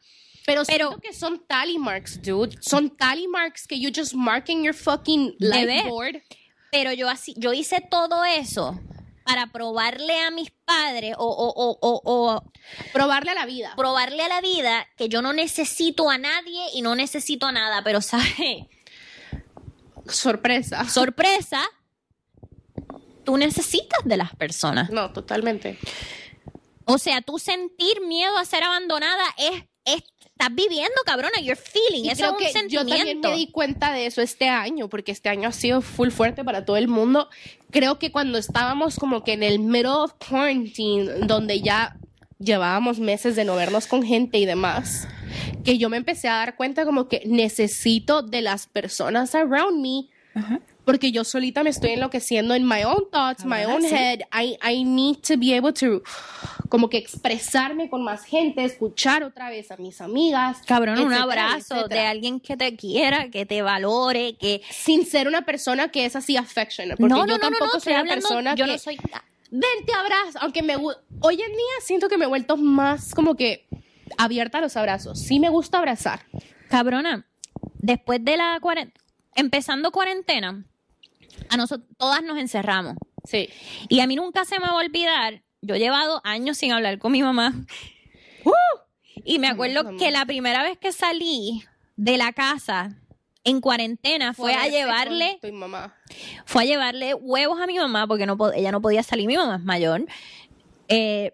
Pero, Pero- siento que son tally marks, dude. Son tally marks que you just mark in your fucking life board. Pero yo así, yo hice todo eso para probarle a mis padres o, o, o, o, o Probarle a la vida. probarle a la vida que yo no necesito a nadie y no necesito nada, pero ¿sabes? Sorpresa. Sorpresa, tú necesitas de las personas. No, totalmente. O sea, tú sentir miedo a ser abandonada es, es estás viviendo, cabrona, you're feeling, Y eso creo es un que yo también sentimiento. me di cuenta de eso este año, porque este año ha sido full fuerte para todo el mundo. Creo que cuando estábamos como que en el middle of quarantine, donde ya llevábamos meses de no vernos con gente y demás, que yo me empecé a dar cuenta como que necesito de las personas around me, porque yo solita me estoy enloqueciendo en my own thoughts, my own sí. head. I, I need to be able to como que expresarme con más gente, escuchar otra vez a mis amigas. Cabrón, un etcétera, abrazo de alguien que te quiera, que te valore, que... sin ser una persona que es así affectionate. Porque no, no, yo no, tampoco soy una hablando, persona yo que no soy... ven te abrazo, aunque me hoy en día siento que me he vuelto más como que abierta a los abrazos. Sí me gusta abrazar. Cabrona, después de la cuarentena, empezando cuarentena, a nosotros todas nos encerramos. Sí. Y a mí nunca se me va a olvidar, yo he llevado años sin hablar con mi mamá. Y me acuerdo mamá. que la primera vez que salí de la casa en cuarentena fue a llevarle, mamá. fue a llevarle huevos a mi mamá porque no ella no podía salir, mi mamá es mayor. Eh,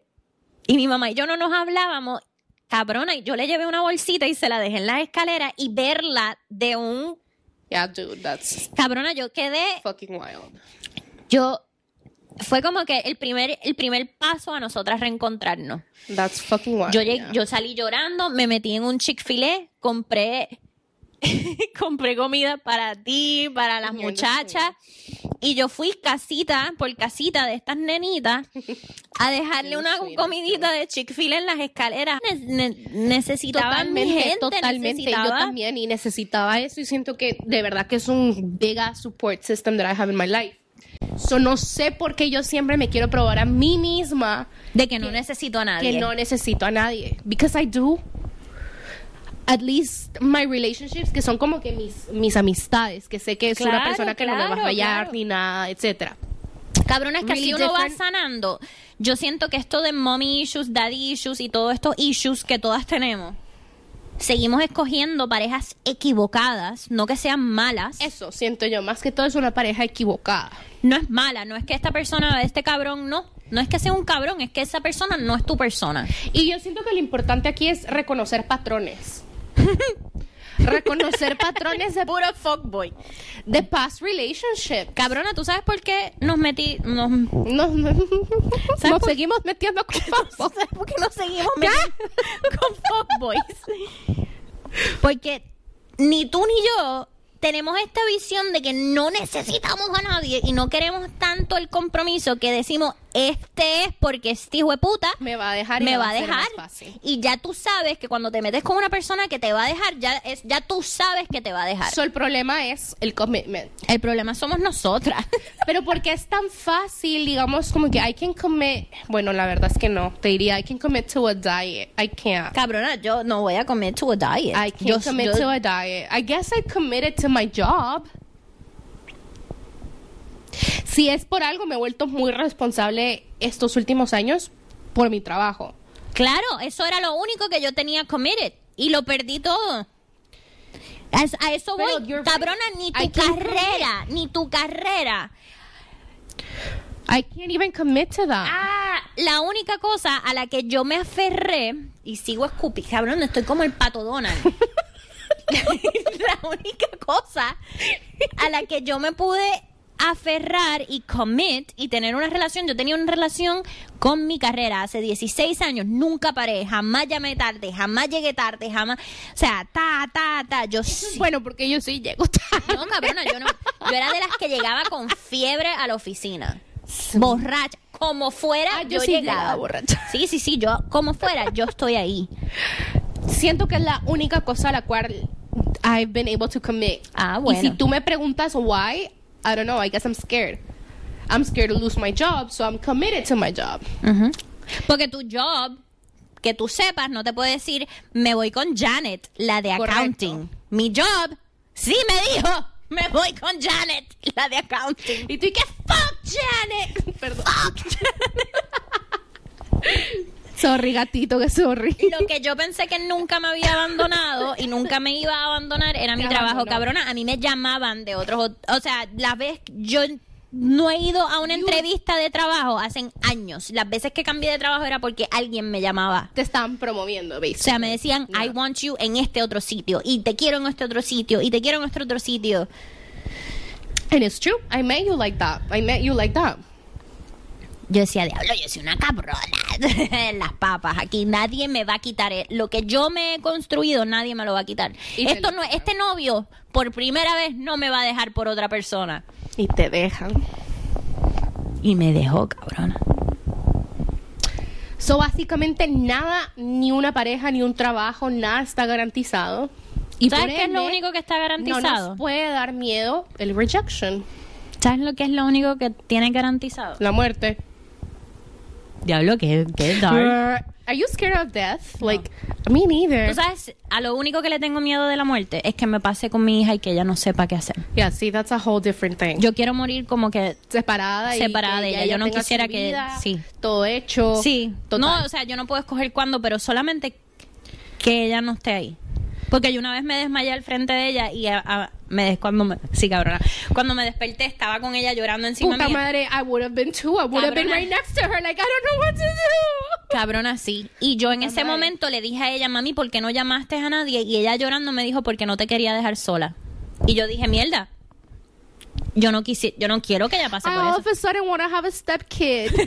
y mi mamá y yo no nos hablábamos. Cabrona, y yo le llevé una bolsita y se la dejé en las escaleras y verla de un Yeah, dude, that's cabrona, yo quedé fucking wild. yo fue como que el primer el primer paso a nosotras reencontrarnos. That's fucking wild. Yo llegué- yeah. yo salí llorando, me metí en un Chick-fil-A, compré compré comida para ti, para las muchachas y yo fui casita por casita de estas nenitas a dejarle una comidita de Chick-fil-A en las escaleras. Ne- ne- necesitaba mi gente, totalmente. Yo necesitaba- también y necesitaba eso y siento que de verdad que es un big support system that I have in my life. So no sé por qué yo siempre me quiero probar a mí misma de que no necesito a nadie. que no necesito a nadie. Because I do. At least my relationships, que son como que mis, mis amistades, que sé que es una persona que no me va a fallar claro. ni nada, etcétera. Cabrón, es que really así uno va sanando. Yo siento que esto de mommy issues, daddy issues y todos estos issues que todas tenemos, seguimos escogiendo parejas equivocadas, no que sean malas. Eso siento yo, más que todo es una pareja equivocada. No es mala, no es que esta persona, este cabrón, no. No es que sea un cabrón, es que esa persona no es tu persona. Y yo siento que lo importante aquí es reconocer patrones. reconocer patrones de Puro fuckboy. de past relationship. Cabrona, ¿tú sabes por qué nos metí, nos, Nos, nos ¿Sabes por- seguimos metiendo con fuckboys. ¿Sabes por qué nos seguimos metiendo con fuckboys? Porque ni tú ni yo tenemos esta visión de que no necesitamos a nadie y no queremos tanto el compromiso que decimos, este es porque este hijo de puta Me va a dejar y me va a dejar. Y ya tú sabes que cuando te metes con una persona que te va a dejar, ya, es, ya tú sabes que te va a dejar. So, el problema es el commitment. el problema somos nosotras. Pero porque es tan fácil, digamos, como que I can commit. Bueno, la verdad es que no. Te diría, I can commit to a diet. I can't. Cabrona, yo no voy a comer to a diet. I can't Yo- commit yo- to a diet. I guess I committed to my job. Si es por algo, me he vuelto muy responsable estos últimos años por mi trabajo. Claro, eso era lo único que yo tenía committed y lo perdí todo. A, eso voy, cabrona, ni tu carrera, ni tu carrera. I can't even commit to that. Ah, la única cosa a la que yo me aferré y sigo escupiendo, cabrón, estoy como el pato Donald. la única cosa a la que yo me pude aferrar y commit y tener una relación, yo tenía una relación con mi carrera hace 16 años, nunca paré, jamás llamé tarde, jamás llegué tarde, jamás, o sea, ta, ta, ta, yo sí- Bueno, porque yo sí llego tarde. no, cabrona, yo no. Yo era de las que llegaba con fiebre a la oficina. Borracha. Como fuera, Ah, yo, yo sí llegaba. llegaba borracha. Sí, sí, sí, yo, como fuera, yo estoy ahí. Siento que es la única cosa a la cual I've been able to commit. Ah, bueno. Y si tú me preguntas why, I don't know, I guess I'm scared. I'm scared to lose my job, so I'm committed to my job. Ujú. Porque tu job, que tú sepas, no te puede decir, me voy con Janet, la de Correcto. accounting. Mi job, sí me dijo, me voy con Janet, la de accounting. Y tú, ¿y qué? ¡Fuck, Janet! Perdón. sorry, gatito, que sorry. Lo que yo pensé que nunca me había abandonado y nunca me iba a abandonar era mi Te trabajo, abandonó. cabrona. A mí me llamaban de otros, o sea, las veces yo no he ido a una entrevista de trabajo hace años. Las veces que cambié de trabajo era porque alguien me llamaba. Te están promoviendo, ¿veis? O sea, me decían, No. I want you en este otro sitio, y te quiero en este otro sitio, y te quiero en este otro sitio. And it's true. I met you like that. I met you like that. Yo decía, diablo, yo soy una cabrona. Las papas, aquí nadie me va a quitar. eh, Lo que yo me he construido, nadie me lo va a quitar. Y Esto no, este novio, por primera vez, no me va a dejar por otra persona. Y te dejan. Y me dejó, cabrona. So, básicamente nada, ni una pareja, ni un trabajo, nada está garantizado. Y ¿Sabes qué es lo único que está No garantizado? nos puede dar miedo el rejection, ¿Sabes lo que es lo único que tiene garantizado? la muerte. Diablo, que es dark. Are you scared of death? Like, me neither. Tú sabes, a lo único que le tengo miedo de la muerte es que me pase con mi hija y que ella no sepa qué hacer. Yeah, see, that's a whole different thing. Yo quiero morir como que separada Separada que de ya ella. Yo no quisiera que- vida, sí. todo hecho. Sí, total. no, o sea, yo no puedo escoger cuándo, pero solamente que ella no esté ahí. Porque yo una vez me desmayé al frente de ella y a- a- me cuando me, sí, cabrona, cuando me desperté estaba con ella llorando encima Puta mía. madre, I would have been too. I would have been Cabrona. right next to her. Like, I don't know what to do. Cabrona, sí. Y yo en ese madre. momento le dije a ella, mami, ¿por qué no llamaste a nadie? Y ella llorando me dijo, porque no te quería dejar sola. Y yo dije, mierda. Yo no quisi yo no quiero que ella pase I por all eso. of a sudden want to have a step kid.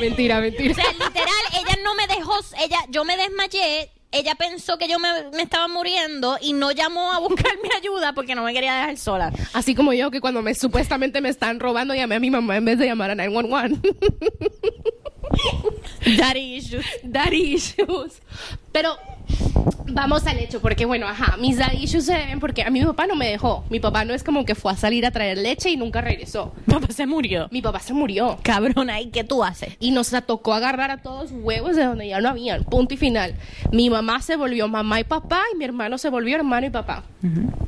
mentira, mentira. O sea, literal, ella no me dejó, ella, yo me desmayé, ella pensó que yo me, me estaba muriendo y no llamó a buscar mi ayuda porque no me quería dejar sola. Así como yo que cuando me supuestamente me están robando llamé a mi mamá en vez de llamar a 911. Daddy issues. daddy issues. Pero vamos al hecho, porque bueno, ajá, mis issues se deben porque a mí mi papá no me dejó. Mi papá no es como que fue a salir a traer leche y nunca regresó. Papá se murió. Mi papá se murió. Cabrona, ¿y qué tú haces? Y nos tocó agarrar a todos huevos de donde ya no habían. Punto y final. Mi mamá se volvió mamá y papá y mi hermano se volvió hermano y papá.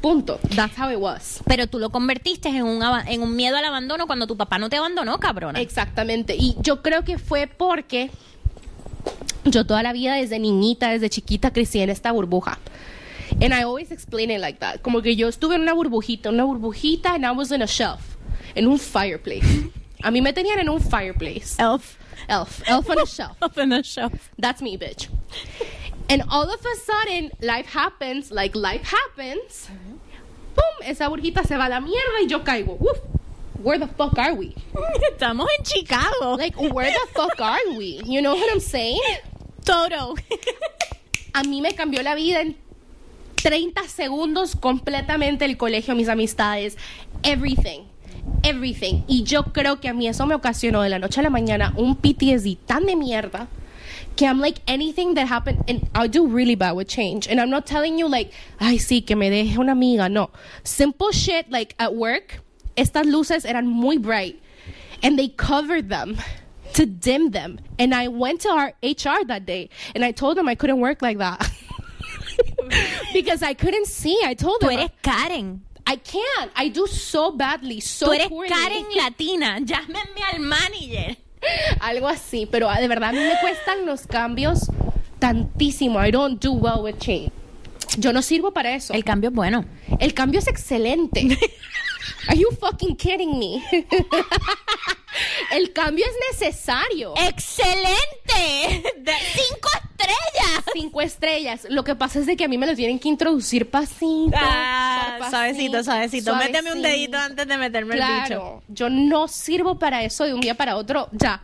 Punto. That's how it was. Pero tú lo convertiste en un, en un miedo al abandono cuando tu papá no te abandonó, cabrona. Exactamente. Y yo creo que fue porque yo toda la vida desde niñita, desde chiquita crecí en esta burbuja. And I always explain it like that. Como que yo estuve en una burbujita, una burbujita and I was in a shelf, en un fireplace. A mí me tenían en un fireplace. Elf. Elf, elf on a shelf. Up in the shelf. That's me, bitch. And all of a sudden, life happens, like life happens. ¡Pum! Esa burbuja se va a la mierda y yo caigo. Uf, where the fuck are we? Estamos en Chicago. Like, where the fuck are we? You know what I'm saying? Toto. A mí me cambió la vida en 30 segundos completamente el colegio, mis amistades, everything. everything. Y yo creo que a mí eso me ocasionó de la noche a la mañana un PTSD tan de mierda que I'm like anything that happened and I do really bad with change. And I'm not telling you like, ay sí, que me deje una amiga. No. Simple shit like at work, estas luces eran muy bright and they covered them to dim them. And I went to our HR that day and I told them I couldn't work like that. because I couldn't see. I told Tú them eres Karen. I can't. I do so badly, so Tú eres poorly. Karen latina. Llámenme al manager. Algo así, pero ah, de verdad a mí me cuestan los cambios tantísimo. I don't do well with change. Yo no sirvo para eso. El cambio es bueno. El cambio es excelente. Are you fucking kidding me? El cambio es necesario. ¡Excelente! De cinco estrellas. Cinco estrellas. Lo que pasa es de que a mí me lo tienen que introducir pasito. Ah, suavecito, suavecito. Méteme un dedito antes de meterme el bicho. Yo no sirvo para eso de un día para otro. Ya.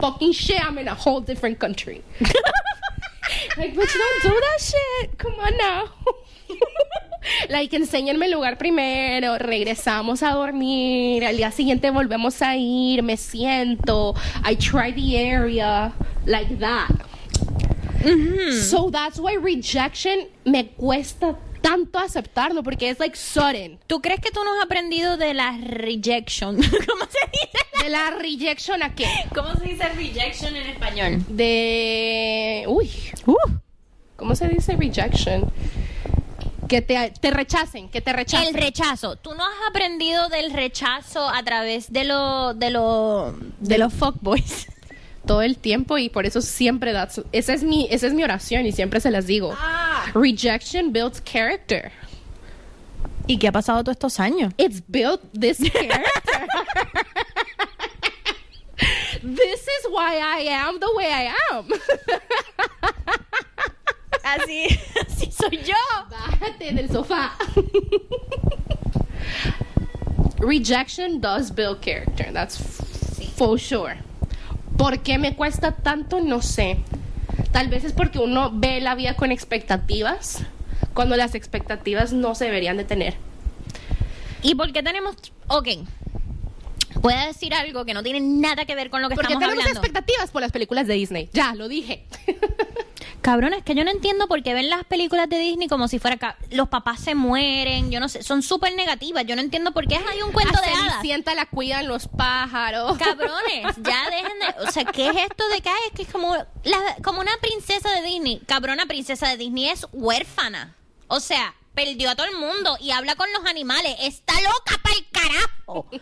Fucking shit, I'm in a whole different country. like, bitch, don't do that shit. Come on now. like, enséñenme el lugar primero, regresamos a dormir, al día siguiente volvemos a ir, me siento, I try the area, like that. So that's why rejection me cuesta tanto aceptarlo, porque es like sudden. ¿Tú crees que tú no has aprendido de la rejection? ¿Cómo se dice? ¿De la rejection a qué? ¿Cómo se dice rejection en español? de uy cómo se dice rejection que te, te rechacen que te rechacen El rechazo. ¿Tú no has aprendido del rechazo a través de lo de lo de los fuckboys? todo el tiempo y por eso siempre that's, esa es mi esa es mi oración y siempre se las digo rejection builds character ¿Y qué ha pasado todos estos años? it's built this character this is why I am the way I am Así, así soy yo. Bájate del sofá. Rejection does build character. That's for sure. ¿Por qué me cuesta tanto? No sé. Tal vez es porque uno ve la vida con expectativas cuando las expectativas no se deberían de tener. ¿Y por qué tenemos Ok. Voy a decir algo que no tiene nada que ver con lo que Porque estamos tenemos hablando. expectativas por las películas de Disney. Ya, lo dije. Cabrón, es que yo no entiendo por qué ven las películas de Disney como si fuera los papás se mueren, yo no sé, son súper negativas. Yo no entiendo por qué hay un cuento A de hadas. Cenicienta la cuidan los pájaros. Cabrones, ya dejen de. O sea, ¿qué es esto de que hay? Es que es como, la- como una princesa de Disney. Cabrona princesa de Disney es huérfana. O sea, perdió a todo el mundo y habla con los animales. Está loca para el carajo.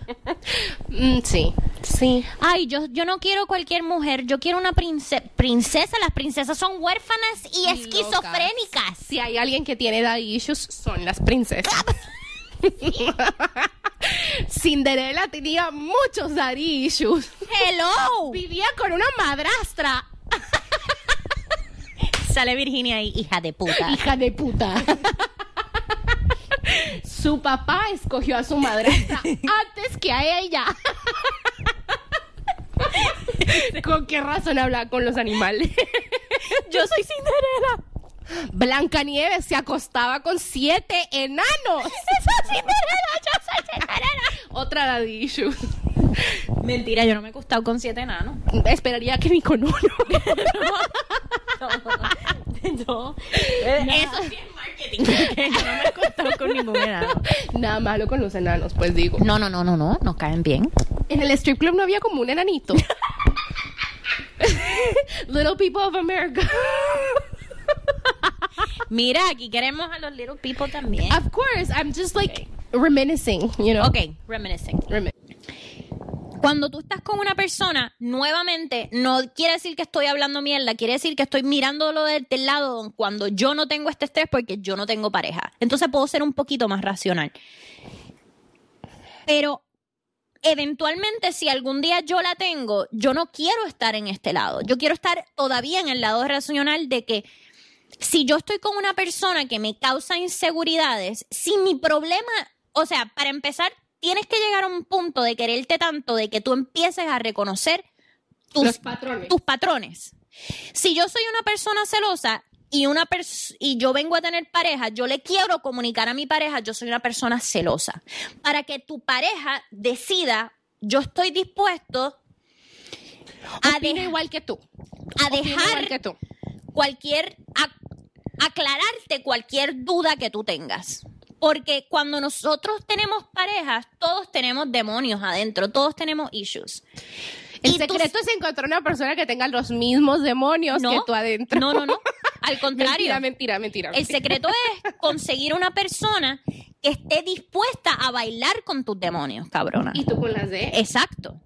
Mm, sí, sí. Ay, yo, yo no quiero cualquier mujer. Yo quiero una prince- princesa. Las princesas son huérfanas y, Y esquizofrénicas. Si hay alguien que tiene daddy issues, son las princesas. Cinderella tenía muchos daddy issues. Hello. Vivía con una madrastra. Sale Virginia ahí, hija de puta. Hija de puta. Su papá escogió a su madrastra antes que a ella. ¿Con qué razón habla con los animales? Yo soy Cinderella. Blancanieves se acostaba con siete enanos. Yo soy Cinderella. Otra daddy issues. Mentira, yo no me he acostado con siete enanos. Esperaría que ni con uno. No. Eso sí es marketing. no me he con ningún enano. Nada malo con los enanos, pues digo. No, no, no, no, no. Nos caen bien. En el strip club no había como un enanito. Little people of America. Mira, aquí queremos a los little people también. of course, I'm just like reminiscing, you know. Ok, reminiscing. Remi- Cuando tú estás con una persona, nuevamente, no quiere decir que estoy hablando mierda, quiere decir que estoy mirándolo desde el lado cuando yo no tengo este estrés porque yo no tengo pareja. Entonces puedo ser un poquito más racional. Pero eventualmente, si algún día yo la tengo, yo no quiero estar en este lado. Yo quiero estar todavía en el lado racional de que si yo estoy con una persona que me causa inseguridades, si mi problema, o sea, para empezar, tienes que llegar a un punto de quererte tanto de que tú empieces a reconocer tus, Los patrones. tus patrones. Si yo soy una persona celosa, y una pers- y yo vengo a tener pareja, yo le quiero comunicar a mi pareja, yo soy una persona celosa, para que tu pareja decida, yo estoy dispuesto a, igual que tú. a igual dejar que tú. cualquier a- aclararte cualquier duda que tú tengas. Porque cuando nosotros tenemos parejas, todos tenemos demonios adentro, todos tenemos issues. El Y tú- secreto es encontrar una persona que tenga los mismos demonios No, que tú adentro. No, no, no. Al contrario. Mentira, mentira, mentira. El secreto es conseguir una persona que esté dispuesta a bailar con tus demonios, cabrona. Y tú con las de... Exacto.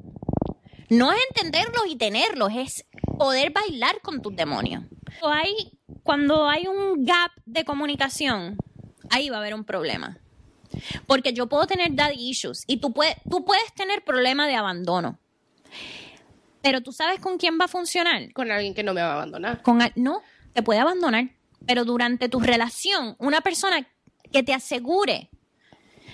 No es entenderlos y tenerlos, es poder bailar con tus demonios. Hay, cuando hay un gap de comunicación, ahí va a haber un problema. Porque yo puedo tener daddy issues y tú puedes, tú puedes tener problema de abandono. Pero tú sabes con quién va a funcionar. Con alguien que no me va a abandonar. Con al- no, te puede abandonar, pero durante tu relación, una persona que te asegure.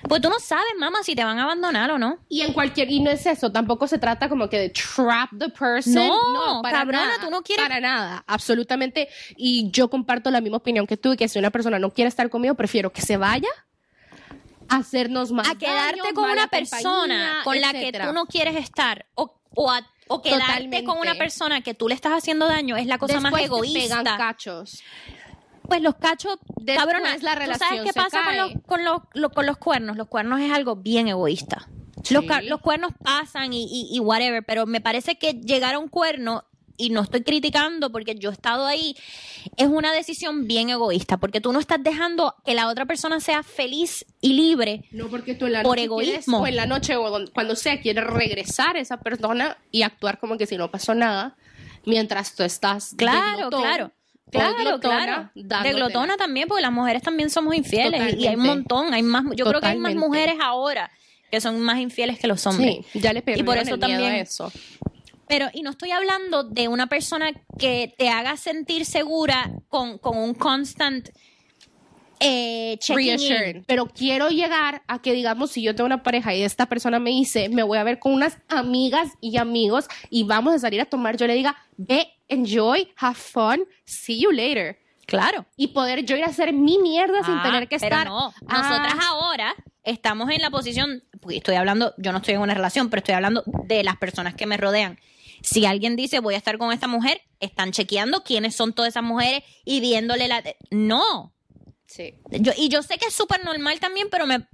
Pues tú no sabes, mamá, si te van a abandonar o no. Y en cualquier, y no es eso, tampoco se trata como que de trap the person. No, para cabrona, nada, tú no quieres- Para nada, absolutamente. Y yo comparto la misma opinión que tú, y que si una persona no quiere estar conmigo, prefiero que se vaya a hacernos más a quedarte daño, con una persona compañía, con la que tú no quieres estar o, o, a- o quedarte Totalmente. con una persona que tú le estás haciendo daño es la cosa más Después te egoísta. pegan cachos. Pues los cachos, Después cabrona, la ¿tú sabes relación qué se pasa con los, con, los, lo- con los cuernos? Los cuernos es algo bien egoísta. Los, Sí. ca- los cuernos pasan y, y, y whatever, pero me parece que llegar a un cuerno, y no estoy criticando porque yo he estado ahí, es una decisión bien egoísta, porque tú no estás dejando que la otra persona sea feliz y libre. No porque tú en la Por noche quieres- egoísmo. o en la noche o cuando sea quieres regresar a esa persona y actuar como que si no pasó nada mientras tú estás de Claro, glotón claro. o Claro, glotona, claro. De glotona también, porque las mujeres también somos infieles y hay un montón, hay más, yo creo que hay más mujeres ahora que son más infieles que los hombres. Sí, ya le Y por eso el miedo también- a eso. Pero, y no estoy hablando de una persona que te haga sentir segura con, con un constant eh. Reassuring. Pero quiero llegar a que, digamos, si yo tengo una pareja y esta persona me dice, me voy a ver con unas amigas y amigos y vamos a salir a tomar, yo le diga, ve, enjoy, have fun, see you later. Claro. Y poder yo ir a hacer mi mierda sin Ah, tener que pero estar. no, ah, nosotras ahora estamos en la posición, porque estoy hablando, yo no estoy en una relación, pero estoy hablando de las personas que me rodean. Si alguien dice voy a estar con esta mujer, están chequeando quiénes son todas esas mujeres y viéndole la... No, Sí. Yo, y yo sé que es súper normal también, pero me,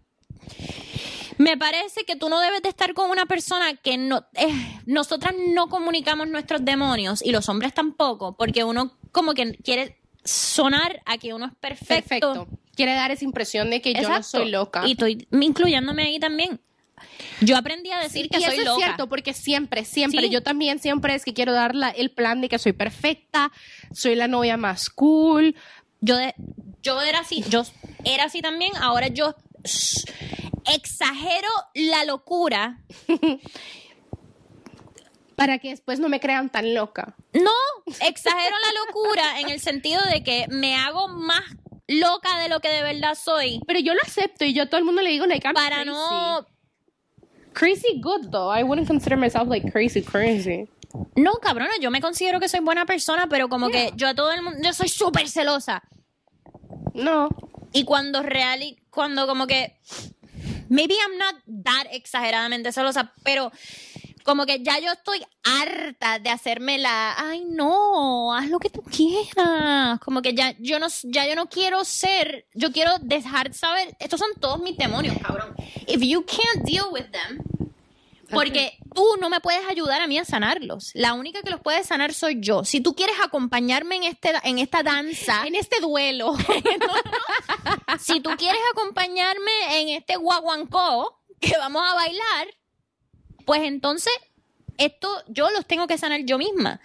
me parece que tú no debes de estar con una persona que no... eh, nosotras no comunicamos nuestros demonios y los hombres tampoco, porque uno como que quiere sonar a que uno es perfecto. Perfecto. Quiere dar esa impresión de que yo no soy loca. Y estoy incluyéndome ahí también. Yo aprendí a decir Sí, que y soy eso loca. es cierto, porque siempre, siempre, Sí. yo también siempre es que quiero dar la- el plan de que soy perfecta, soy la novia más cool. Yo, de- yo era así, yo era así también, ahora yo shh, exagero la locura. Para que después no me crean tan loca. No, exagero la locura en el sentido de que me hago más loca de lo que de verdad soy Pero yo lo acepto y yo a todo el mundo le digo, like, I'm para crazy. no Crazy good, though. I wouldn't consider myself, like, crazy, crazy. No cabrona yo me considero que soy buena persona pero como que yo a todo el mundo yo soy súper celosa. No. y cuando real y cuando como que maybe I'm not that exageradamente celosa pero como que ya yo estoy harta de hacerme la ay no haz lo que tú quieras. Como que ya yo no ya yo no quiero ser yo quiero dejar saber estos son todos mis demonios cabrón. If you can't deal with them porque tú no me puedes ayudar a mí a sanarlos. La única que los puede sanar soy yo. Si tú quieres acompañarme en este en esta danza, En este duelo. si tú quieres acompañarme en este guaguancó que vamos a bailar, pues entonces esto yo los tengo que sanar yo misma.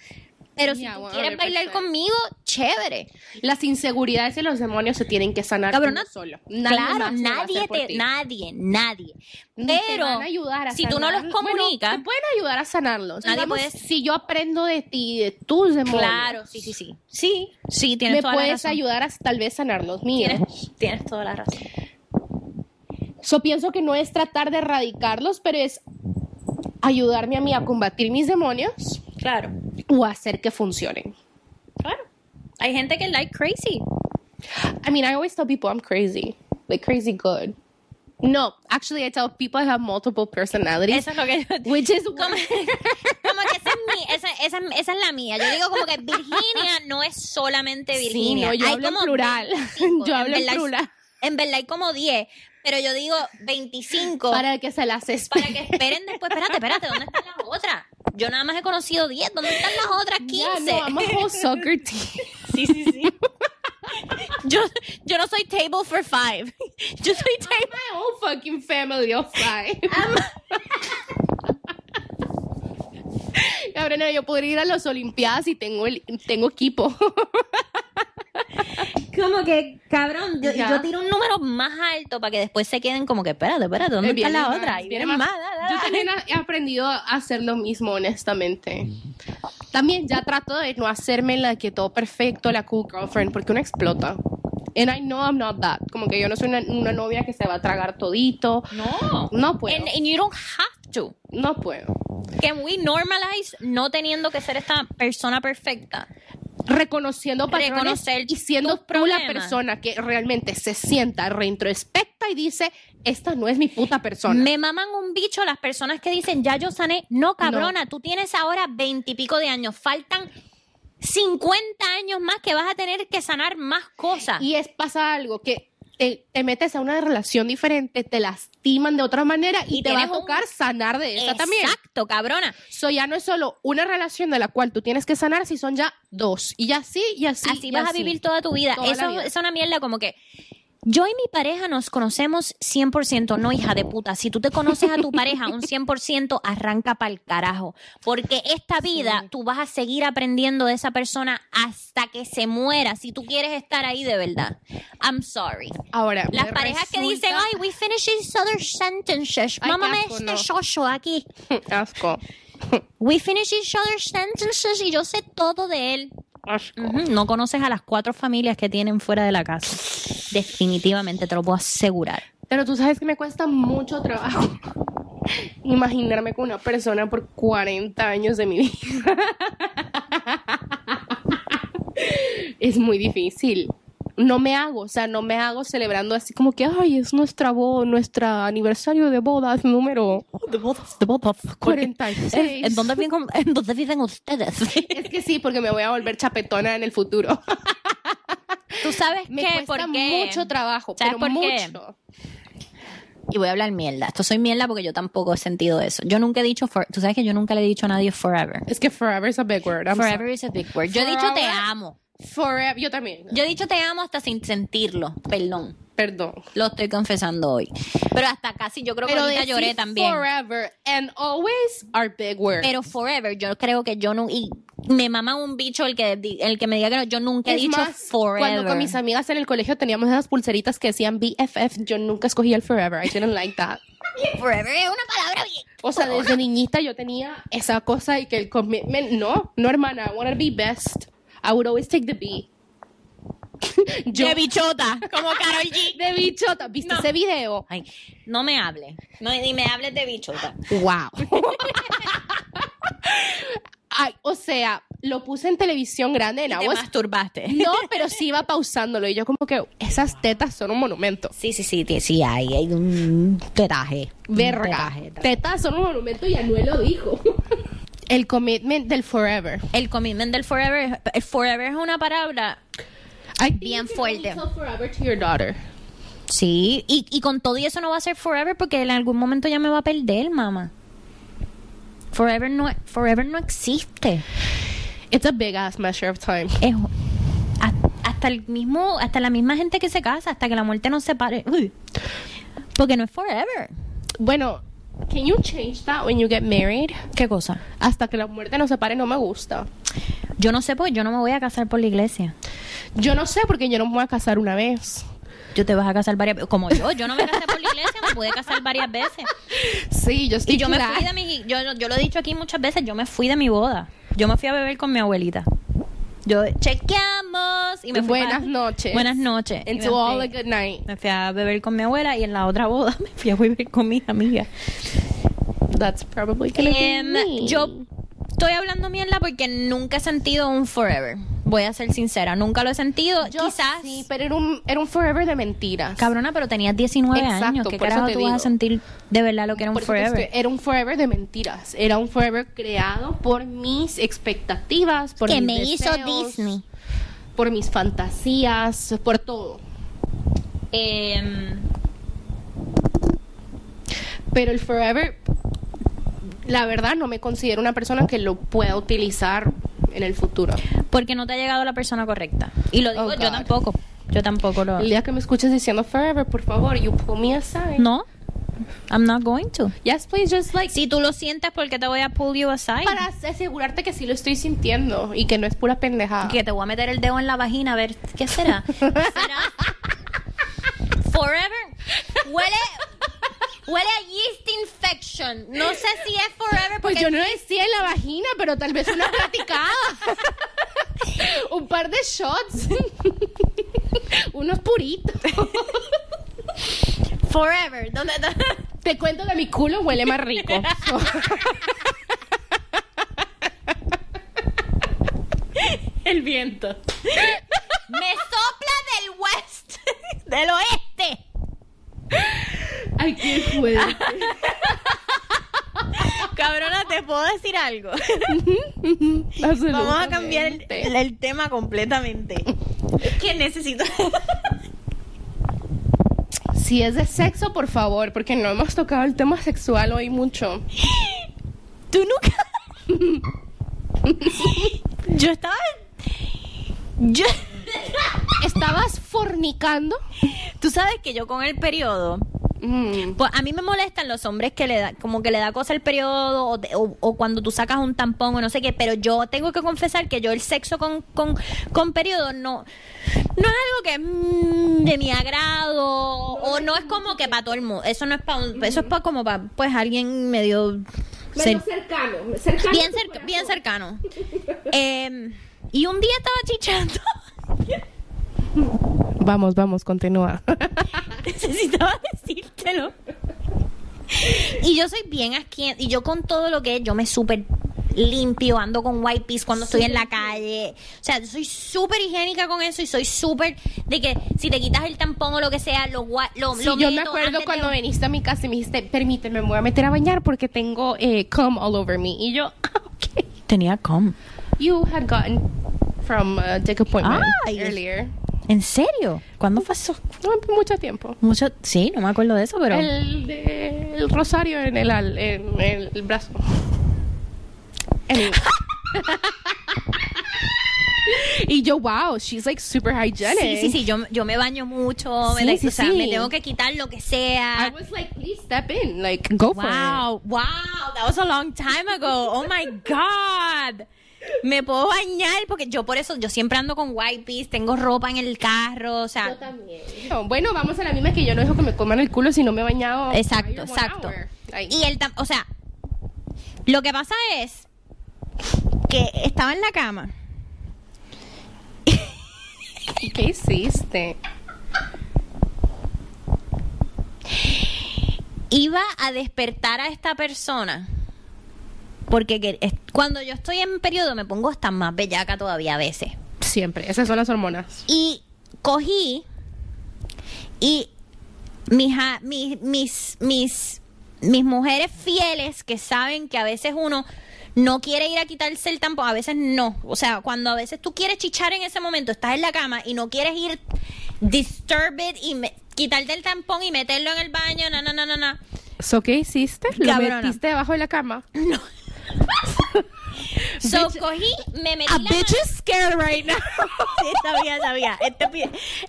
Pero si tú 100%. quieres bailar conmigo, chévere. Las inseguridades y los demonios se tienen que sanar Cabrona, solo. Nadie claro, nadie te, nadie, nadie. Pero van a ayudar a si tú no los comunicas, bueno, te pueden ayudar a sanarlos. Nadie Digamos, puede- Si yo aprendo de ti, de tus demonios, claro, sí, sí, sí. Sí, sí, tienes me toda la puedes razón. ayudar a tal vez sanar los míos. Tienes, tienes toda la razón. So pienso que no es tratar de erradicarlos, pero es ayudarme a mí a combatir mis demonios Claro. O hacer que funcionen. Claro. Hay gente que like crazy. I mean, I always tell people I'm crazy. Like crazy good. No, actually I tell people I have multiple personalities. Eso es lo que yo Which is como, como que esa es, mi, esa, esa, esa es la mía. Yo digo como que Virginia no es solamente Sí, Virginia. no, yo Hay hablo en como plural. 25. Yo hablo en hay- plural. En verdad hay como 10, pero yo digo 25 para, Para que se las que espere. esperen después. Espérate, espérate, ¿dónde están las otras? Yo nada más he conocido 10, ¿dónde están las otras 15? Yeah, no, I'm a whole soccer team. Sí, sí, sí. Yo, yo no soy table for five. Yo soy table. My whole fucking family of five. No, yo podría ir a las Olimpiadas y tengo el, tengo equipo. Como que, cabrón, yo, yo tiro un número más alto para que después se queden como que, espérate, espérate, ¿dónde está Viene la más, otra? Y viene más. más. dale, Yo dale. también he aprendido a hacer lo mismo, honestamente. También ya trato de no hacerme la que todo perfecto, la cool girlfriend, porque uno explota. And I know I'm not that. Como que yo no soy una, una novia que se va a tragar todito. No. No puedo. And, and you don't have to. No puedo. Can we normalize no teniendo que ser esta persona perfecta? Reconociendo patrones Reconocer y siendo tú la persona que realmente se sienta, reintrospecta y dice, esta no es mi puta persona. Me maman un bicho las personas que dicen, ya yo sané. No, cabrona, tú tienes ahora veintipico de años. Faltan 50 años más que vas a tener que sanar más cosas. Y es pasa algo que te, te metes a una relación diferente, te lastiman de otra manera y, Y te va a un- tocar sanar de esa también. Exacto, cabrona. So ya no es solo una relación de la cual tú tienes que sanar, si son ya dos. Y así, y así. así y vas a vivir toda tu vida. Toda Eso vida. es una mierda como que yo y mi pareja nos conocemos 100%, no hija de puta. Si tú te conoces a tu pareja un 100%, arranca para el carajo. Porque esta vida tú vas a seguir aprendiendo de esa persona hasta que se muera, si tú quieres estar ahí de verdad. I'm sorry. Ahora, Las me parejas que dicen, ay, we finish each other's sentences. Qué asco, este no. shosho aquí. Asco. We finish each other's sentences y yo sé todo de él. Asco. No conoces a las cuatro familias que tienen fuera de la casa. Definitivamente te lo puedo asegurar. Pero tú sabes que me cuesta mucho trabajo imaginarme con una persona por 40 años de mi vida. es muy difícil. No me hago, o sea, no me hago celebrando así como que, ay, es nuestra boda, nuestro aniversario de bodas número De bodas, de bodas. 46. ¿En dónde viven, en dónde viven ustedes? Es que sí, porque me voy a volver chapetona en el futuro. Tú sabes Me qué, cuesta por qué. mucho trabajo, ¿Sabes pero por qué? mucho. Y voy a hablar mierda. Esto soy mierda porque yo tampoco he sentido eso. Yo nunca he dicho, for- tú sabes que yo nunca le he dicho a nadie forever. Es que forever is a big word. I'm Forever is a big word. Yo he dicho te amo. Forever, yo también. Yo he dicho te amo hasta sin sentirlo. Perdón. Perdón. Lo estoy confesando hoy. Pero hasta casi yo creo que ahorita decir lloré también. Forever and always are big words. Pero forever, yo creo que yo no. Y me mama un bicho el que, el que me diga que no. Yo nunca he Es dicho más, forever. Cuando con mis amigas en el colegio teníamos esas pulseritas que decían BFF, yo nunca escogí el forever. I didn't like that. Forever es una palabra bien. O sea, desde niñita yo tenía esa cosa y que el commitment, no, no hermana, I want to be best. I would always take the B. yo, De bichota, como Carol G. de bichota, ¿viste No. ese video? Ay, no me hable. No, ni me hables de bichota. Wow. Ay, o sea, lo puse en televisión grande en Te aguas. masturbaste. No, pero sí iba pausándolo y yo como que esas tetas son un monumento. Sí, sí, sí, sí, hay, hay un tetaje. Un Verga. tetaje, tetaje. Tetas son un monumento y Anuel lo dijo. El commitment del forever. El commitment del forever, el forever es una palabra, I Bien fuerte. forever to your daughter. sí, y, y con todo y eso no va a ser forever porque en algún momento ya me va a perder, mamá. Forever no, forever no existe. It's a big ass measure of time. Es hasta el mismo, hasta la misma gente que se casa, hasta que la muerte nos separe. Uy. Porque no es forever. Bueno, can you change that when you get married? ¿Qué cosa? Hasta que la muerte nos separe no me gusta. Yo no sé, pues yo no me voy a casar por la iglesia. Yo no sé porque yo no me voy a casar una vez. Yo te vas a casar varias veces. Como yo, yo no me casé por la iglesia, me pude casar varias veces. Sí, yo estoy Y yo me glad. fui de mi. Yo, yo lo he dicho aquí muchas veces, yo me fui de mi boda. Yo me fui a beber con mi abuelita. Yo chequeamos y me fui Buenas noches. Buenas noches. And to all a good night. Me fui a beber con mi abuela y en la otra boda me fui a beber con mis amigas. That's probably gonna be Em, me. yo estoy hablando mierda porque nunca he sentido un forever. Voy a ser sincera, nunca lo he sentido. Quizás. Sí, pero era un, era un forever de mentiras. Cabrona, pero tenías 19 Exacto, años. ¿Qué por eso carajo te tú vas a digo. sentir de verdad lo que era un Por eso te forever? estoy- era un forever de mentiras. Era un forever creado por mis expectativas, por que mis me hizo deseos, Disney. por mis fantasías, por todo. Em, Pero el forever, la verdad, no me considero una persona que lo pueda utilizar en el futuro. porque no te ha llegado la persona correcta. Y lo digo, Oh, yo tampoco. Yo tampoco lo. El día que me escuches diciendo forever, por favor, you pull me aside. No, I'm not going to. Yes, please, just like Si tú lo sientes, ¿por qué te voy a pull you aside? para asegurarte que sí lo estoy sintiendo y que no es pura pendejada. Que te voy a meter el dedo en la vagina a ver qué será. ¿Será? Forever. Huele. Huele a yeast infection. No sé si es forever Pues porque yo no decía en la vagina, pero tal vez una platicada. Un par de shots. Unos puritos. forever. ¿Dónde está? Te cuento que mi culo huele más rico. El viento. Me sopla del west, del oeste. Ay, qué fuerte. Cabrona, ¿te puedo decir algo? Vamos a cambiar el, tema completamente. Es que necesito... Si es de sexo, por favor, porque no hemos tocado el tema sexual hoy mucho. Tú nunca... Yo estaba... Yo... ¿Estabas fornicando? Tú sabes que yo con el periodo... Mm. Pues a mí me molestan los hombres que le da, como que le da cosa el periodo o, te- o- o cuando tú sacas un tampón o no sé qué, pero yo tengo que confesar que yo el sexo con, con, con periodo no, no es algo que es mm, de mi agrado o no es como que para todo el mundo. Eso no es para eso es para como para pues alguien medio cer- cercano. cercano bien cercano. Em, y un día estaba chichando. Vamos, vamos, continúa. necesitaba decírtelo. Y yo soy bien asquienta. Y yo con todo lo que es, yo me súper limpio, ando con wipes cuando estoy en la calle. O sea, yo soy súper higiénica con eso y soy súper de que si te quitas el tampón o lo que sea, lo, lo, Sí, lo yo me acuerdo antes de- cuando viniste a mi casa y me dijiste, permíteme, me voy a meter a bañar porque tengo eh, cum all over me. Y yo, ah, ok. Tenía com. You had gotten from a dick appointment Ay. earlier. ¿En serio? ¿Cuándo pasó? No, mucho tiempo. Mucho, sí, no me acuerdo de eso, pero El, de- el rosario en el, al- en el brazo. Anyway. y yo, wow, she's like super hygienic. sí, sí, sí, yo, yo me baño mucho, me, Sí, de- sí, o sea, sí. me tengo que quitar lo que I sea. was like, please step in, like, go for it. Wow, wow, that was a long time ago. Oh my god. Me puedo bañar porque yo por eso yo siempre ando con wipes, tengo ropa en el carro, o sea, también. bueno, vamos a la misma que yo no dejo que me coman el culo si no me he bañado. exacto, exacto. Y tam- o sea, lo que pasa es que estaba en la cama. ¿Qué hiciste? Iba a despertar a esta persona. Porque que- es- cuando yo estoy en periodo me pongo hasta más bellaca todavía a veces. Siempre, esas son las hormonas. Y cogí y mis, mis, mis, mis, mis mujeres fieles que saben que a veces uno no quiere ir a quitarse el tampón, a veces no. O sea, cuando a veces tú quieres chichar en ese momento, estás en la cama y no quieres ir disturbed y me- quitarte el tampón y meterlo en el baño, no, no, no, no, no. ¿So qué hiciste? ¿Lo Cabrona. metiste debajo de la cama? So, Bitch- cogí, me metí A la bitch is scared right now. Sí, sabía, sabía. Este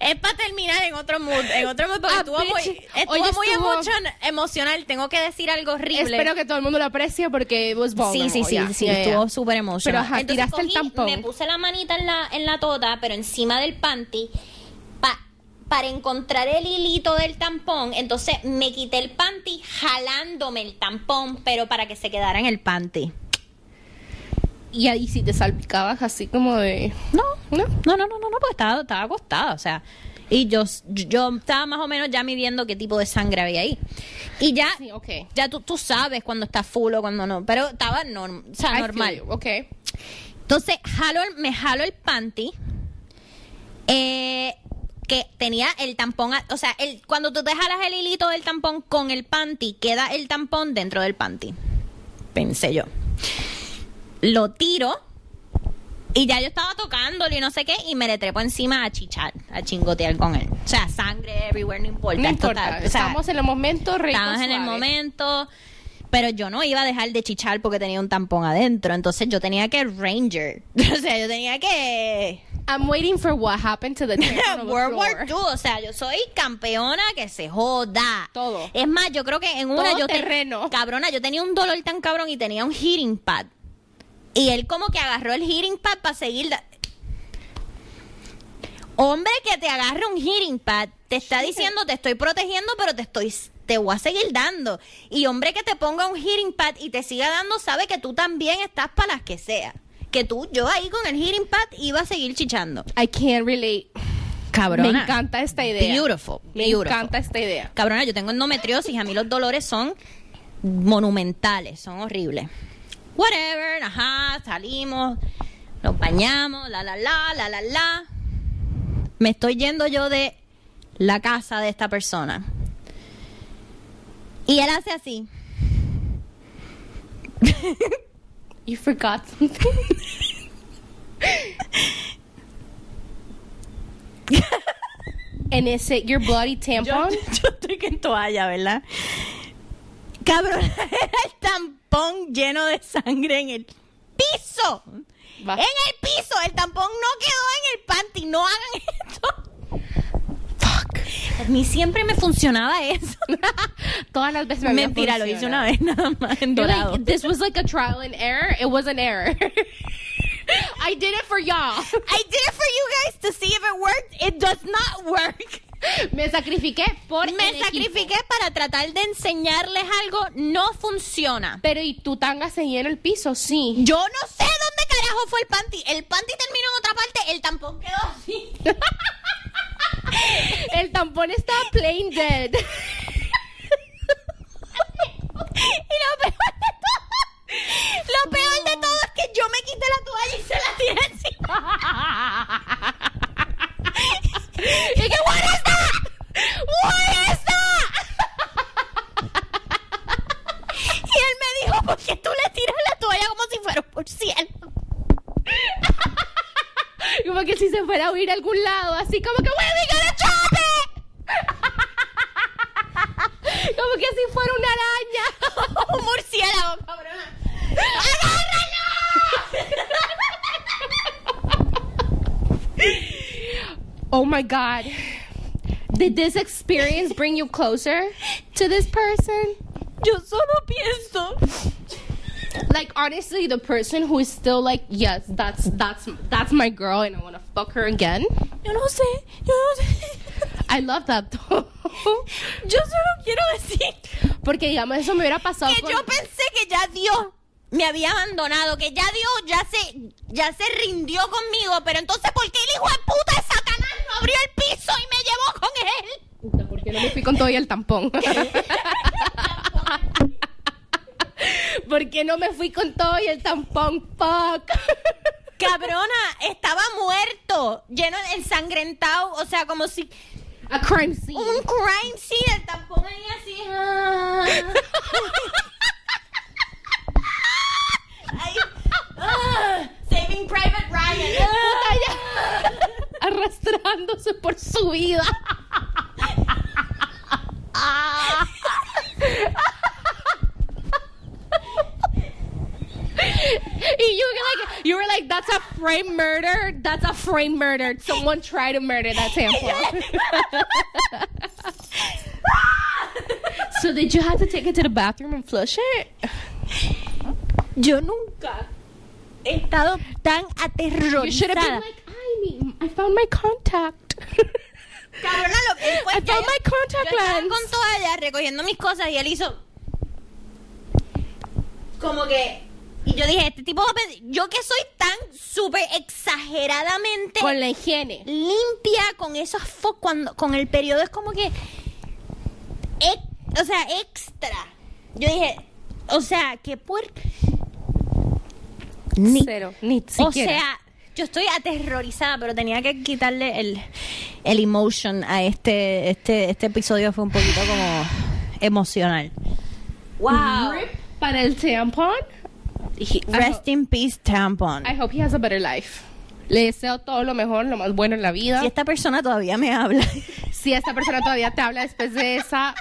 es para terminar en otro mood, en otro mood porque Ah, estuvo bitch. muy, estuvo muy estuvo- emocional. Tengo que decir algo horrible. Espero que todo el mundo lo aprecie porque was Sí, vulnerable. sí, sí, Yeah, sí, yeah, yeah. estuvo súper emocional. Pero, ajá, Entonces tiraste el cogí, tampón. Me puse la manita en la, en la tota, pero encima del panty, pa- para encontrar el hilito del tampón. Entonces me quité el panty jalándome el tampón, pero para que se quedara en el panty. Y ahí sí te salpicabas así como de... No, ¿No? no, no, no, no, no, porque estaba, estaba acostada, o sea. Y yo, yo estaba más o menos ya midiendo qué tipo de sangre había ahí. Y ya, Sí, ok. ya tú, tú sabes cuando está full o cuando no, pero estaba norm- o sea, normal. you, Ok. Entonces, jalo me jalo el panty. eh, que tenía el tampón, o sea, el, cuando tú te jalas el hilito del tampón con el panty, queda el tampón dentro del panty. Pensé yo. Lo tiro y ya yo estaba tocándolo y no sé qué, y me le trepo encima a chichar, a chingotear con él. O sea, sangre everywhere, no importa. No importa, o sea, estamos en el momento rico, Estábamos en el momento, pero yo no iba a dejar de chichar porque tenía un tampón adentro. Entonces yo tenía que ranger. O sea, yo tenía que. I'm waiting for what happened to the World. War II. O sea, yo soy campeona que se joda. Todo. Es más, yo creo que en una Todo yo. te- terreno. cabrona, yo tenía un dolor tan cabrón y tenía un heating pad. Y él como que agarró el heating pad para seguir. da- Hombre que te agarre un heating pad, te está diciendo te estoy protegiendo, pero te estoy te voy a seguir dando. Y hombre que te ponga un heating pad y te siga dando, sabe que tú también estás para las que sea. Que tú, yo ahí con el heating pad iba a seguir chichando. I can't relate. Cabrona. Me encanta esta idea. Beautiful. Me beautiful. encanta esta idea. Cabrona, yo tengo endometriosis, a mí los dolores son monumentales, son horribles. Whatever, ajá, salimos, nos bañamos, la la la, la la la. Me estoy yendo yo de la casa de esta persona. Y él hace así. You forgot something. And is it your bloody tampon? yo estoy en toalla, ¿verdad? Cabrón, era el tampón lleno de sangre en el piso. Va. En el piso, el tampón no quedó en el panty. No hagan. A mí siempre me funcionaba eso. Todas las veces me había Mentira, lo hice una vez nada más en dorado. like, this was like a trial and error. It was an error. I did it for y'all. I did it for you guys to see if it worked. It does not work. Me sacrifiqué por Me el equipo. sacrifiqué para tratar de enseñarles algo. No funciona. Pero y tu tanga seguía en el piso, sí. Yo no sé dónde carajo fue el panty. El panty terminó en otra parte, el tampón quedó así. El tampón estaba plain dead. Y lo peor de todo, lo peor de todo es que yo me quité la toalla y se la tiré encima. y que, what is that? What is that? y él me dijo, ¿por qué tú le tiras la toalla como si fuera un murciélago? Como que si se fuera a huir a algún lado, así como que, Where we gonna chop it? como que si fuera una araña. un murciélago, cabrona. Oh my god. Did this experience bring you closer to this person? Yo solo pienso. Like honestly, the person who is still like, yes, that's that's that's my girl, and I want to fuck her again. Yo no sé, yo no sé. I love that though. Yo solo quiero decir Porque digamos eso me hubiera pasado. que con- yo pensé que ya Dios me había abandonado, que ya Dios ya se, ya se rindió conmigo, pero entonces ¿por qué el hijo de puta de Satanás no abrió el piso y me llevó con él? Puta, ¿Por qué no me fui con todo y el tampón? ¿Por qué no me fui con todo y el tampón? Fuck. Cabrona, estaba muerto, lleno de ensangrentado, o sea, como si A crime scene. un crime scene, el tampón ahí así. ah. Ay, ah, Saving Private Ryan. Puta, ya. Arrastrándose por su vida. Like, that's a frame murder. That's a frame murder. Someone tried to murder that tampon. so did you have to take it to the bathroom and flush it? Yo nunca he estado tan You should have been like, I mean, I found my contact. Cabrona, lo, él fue I found yo- my contact yo lens. con toalla recogiendo mis cosas y él hizo como que y yo dije, este tipo yo que soy tan súper exageradamente Con la higiene. limpia con esos fo cuando con el periodo es como que ex- o sea, extra. Yo dije, o sea, qué puer Ni, Cero, ni o siquiera. sea, yo estoy aterrorizada, pero tenía que quitarle el, el emotion a este, este, este episodio fue un poquito como emocional. Wow. Rip para el tampon. He- Rest in peace tampon. I hope he has a better life. Le deseo todo lo mejor, lo más bueno en la vida. Si esta persona todavía me habla. Si esta persona todavía te habla después de esa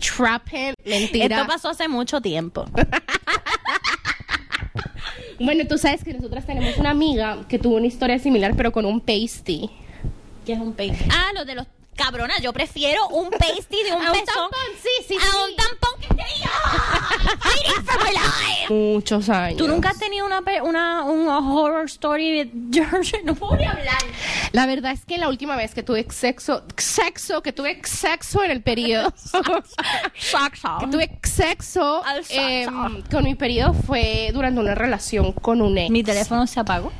trap him, mentira. Esto pasó hace mucho tiempo. Bueno, tú sabes que nosotras tenemos una amiga que tuvo una historia similar, pero con un pasty. ¿Qué es un pasty? Ah, lo de los cabronas. Yo prefiero un pasty de un A un pezón tampón, sí, sí, a sí. un tampón que esté yo. Fighting for my life. Muchos años. ¿Tú nunca has tenido una, una un horror story? George, no puedo ni hablar. La verdad es que la última vez que tuve sexo, sexo, que tuve sexo en el periodo, que tuve sexo Al sexo. em, con mi periodo fue durante una relación con un ex. Mi teléfono se apagó.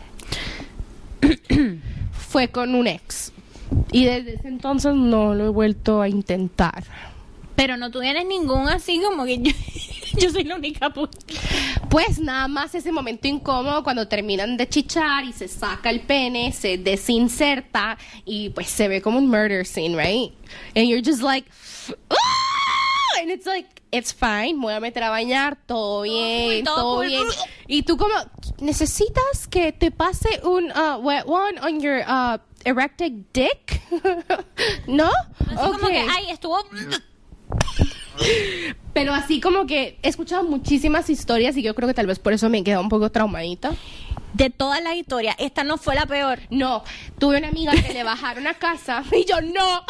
Fue con un ex. Y desde ese entonces no lo he vuelto a intentar. Pero no tienes ningún así como que yo, yo soy la única puta. Pues nada más ese momento incómodo cuando terminan de chichar y se saca el pene, se desinserta y pues se ve como un murder scene, right? And you're just like, "Ah!" and it's like, it's fine, me voy a meter a bañar, todo bien, todo bien. Y tú como, necesitas que te pase un uh, wet one on your uh, erected dick, ¿no? Así como que, ay, estuvo... Pero así como que he escuchado muchísimas historias y yo creo que tal vez por eso me he quedado un poco traumadita. De todas las historias, esta no fue la peor. No, tuve una amiga que le bajaron a casa y yo no,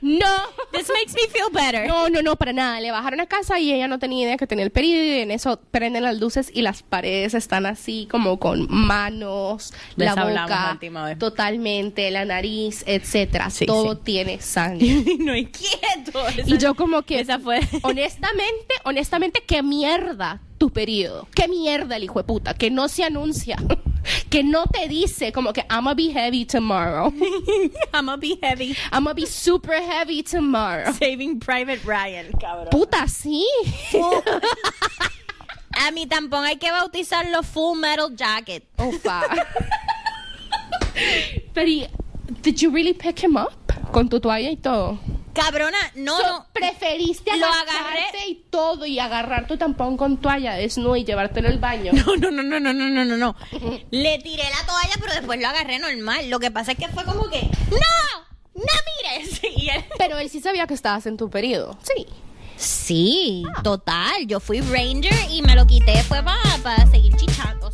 no, This makes me feel better. no, no, no, para nada. Le bajaron a casa y ella no tenía idea que tenía el periodo y en eso prenden las luces y las paredes están así como con manos, Les la boca, totalmente, la nariz, etcétera. Sí, Todo sí. tiene sangre. no hay quieto. Y yo como que, Esa fue... honestamente, honestamente, qué mierda tu periodo. Qué mierda el hijo de puta, que no se anuncia, que no te dice como que I'm gonna be heavy tomorrow. I'm gonna be heavy. I'm gonna be super heavy tomorrow. Saving Private Ryan, cabrón. Puta, sí. A mí tampoco hay que bautizarlo Full Metal Jacket. Opa. Pero, did you really pick him up? Con tu toalla y todo. Cabrona, no, so, no. Preferiste lo agarré y todo y agarrar tu tampón con toalla desnudo y llevártelo el baño. No, no, no, no, no, no, no, no. Le tiré la toalla, pero después lo agarré normal. Lo que pasa es que fue como que ¡No! ¡No mires! Pero él sí sabía que estabas en tu periodo. Sí. Sí, ah. total. Yo fui ranger y me lo quité fue para, seguir chichando.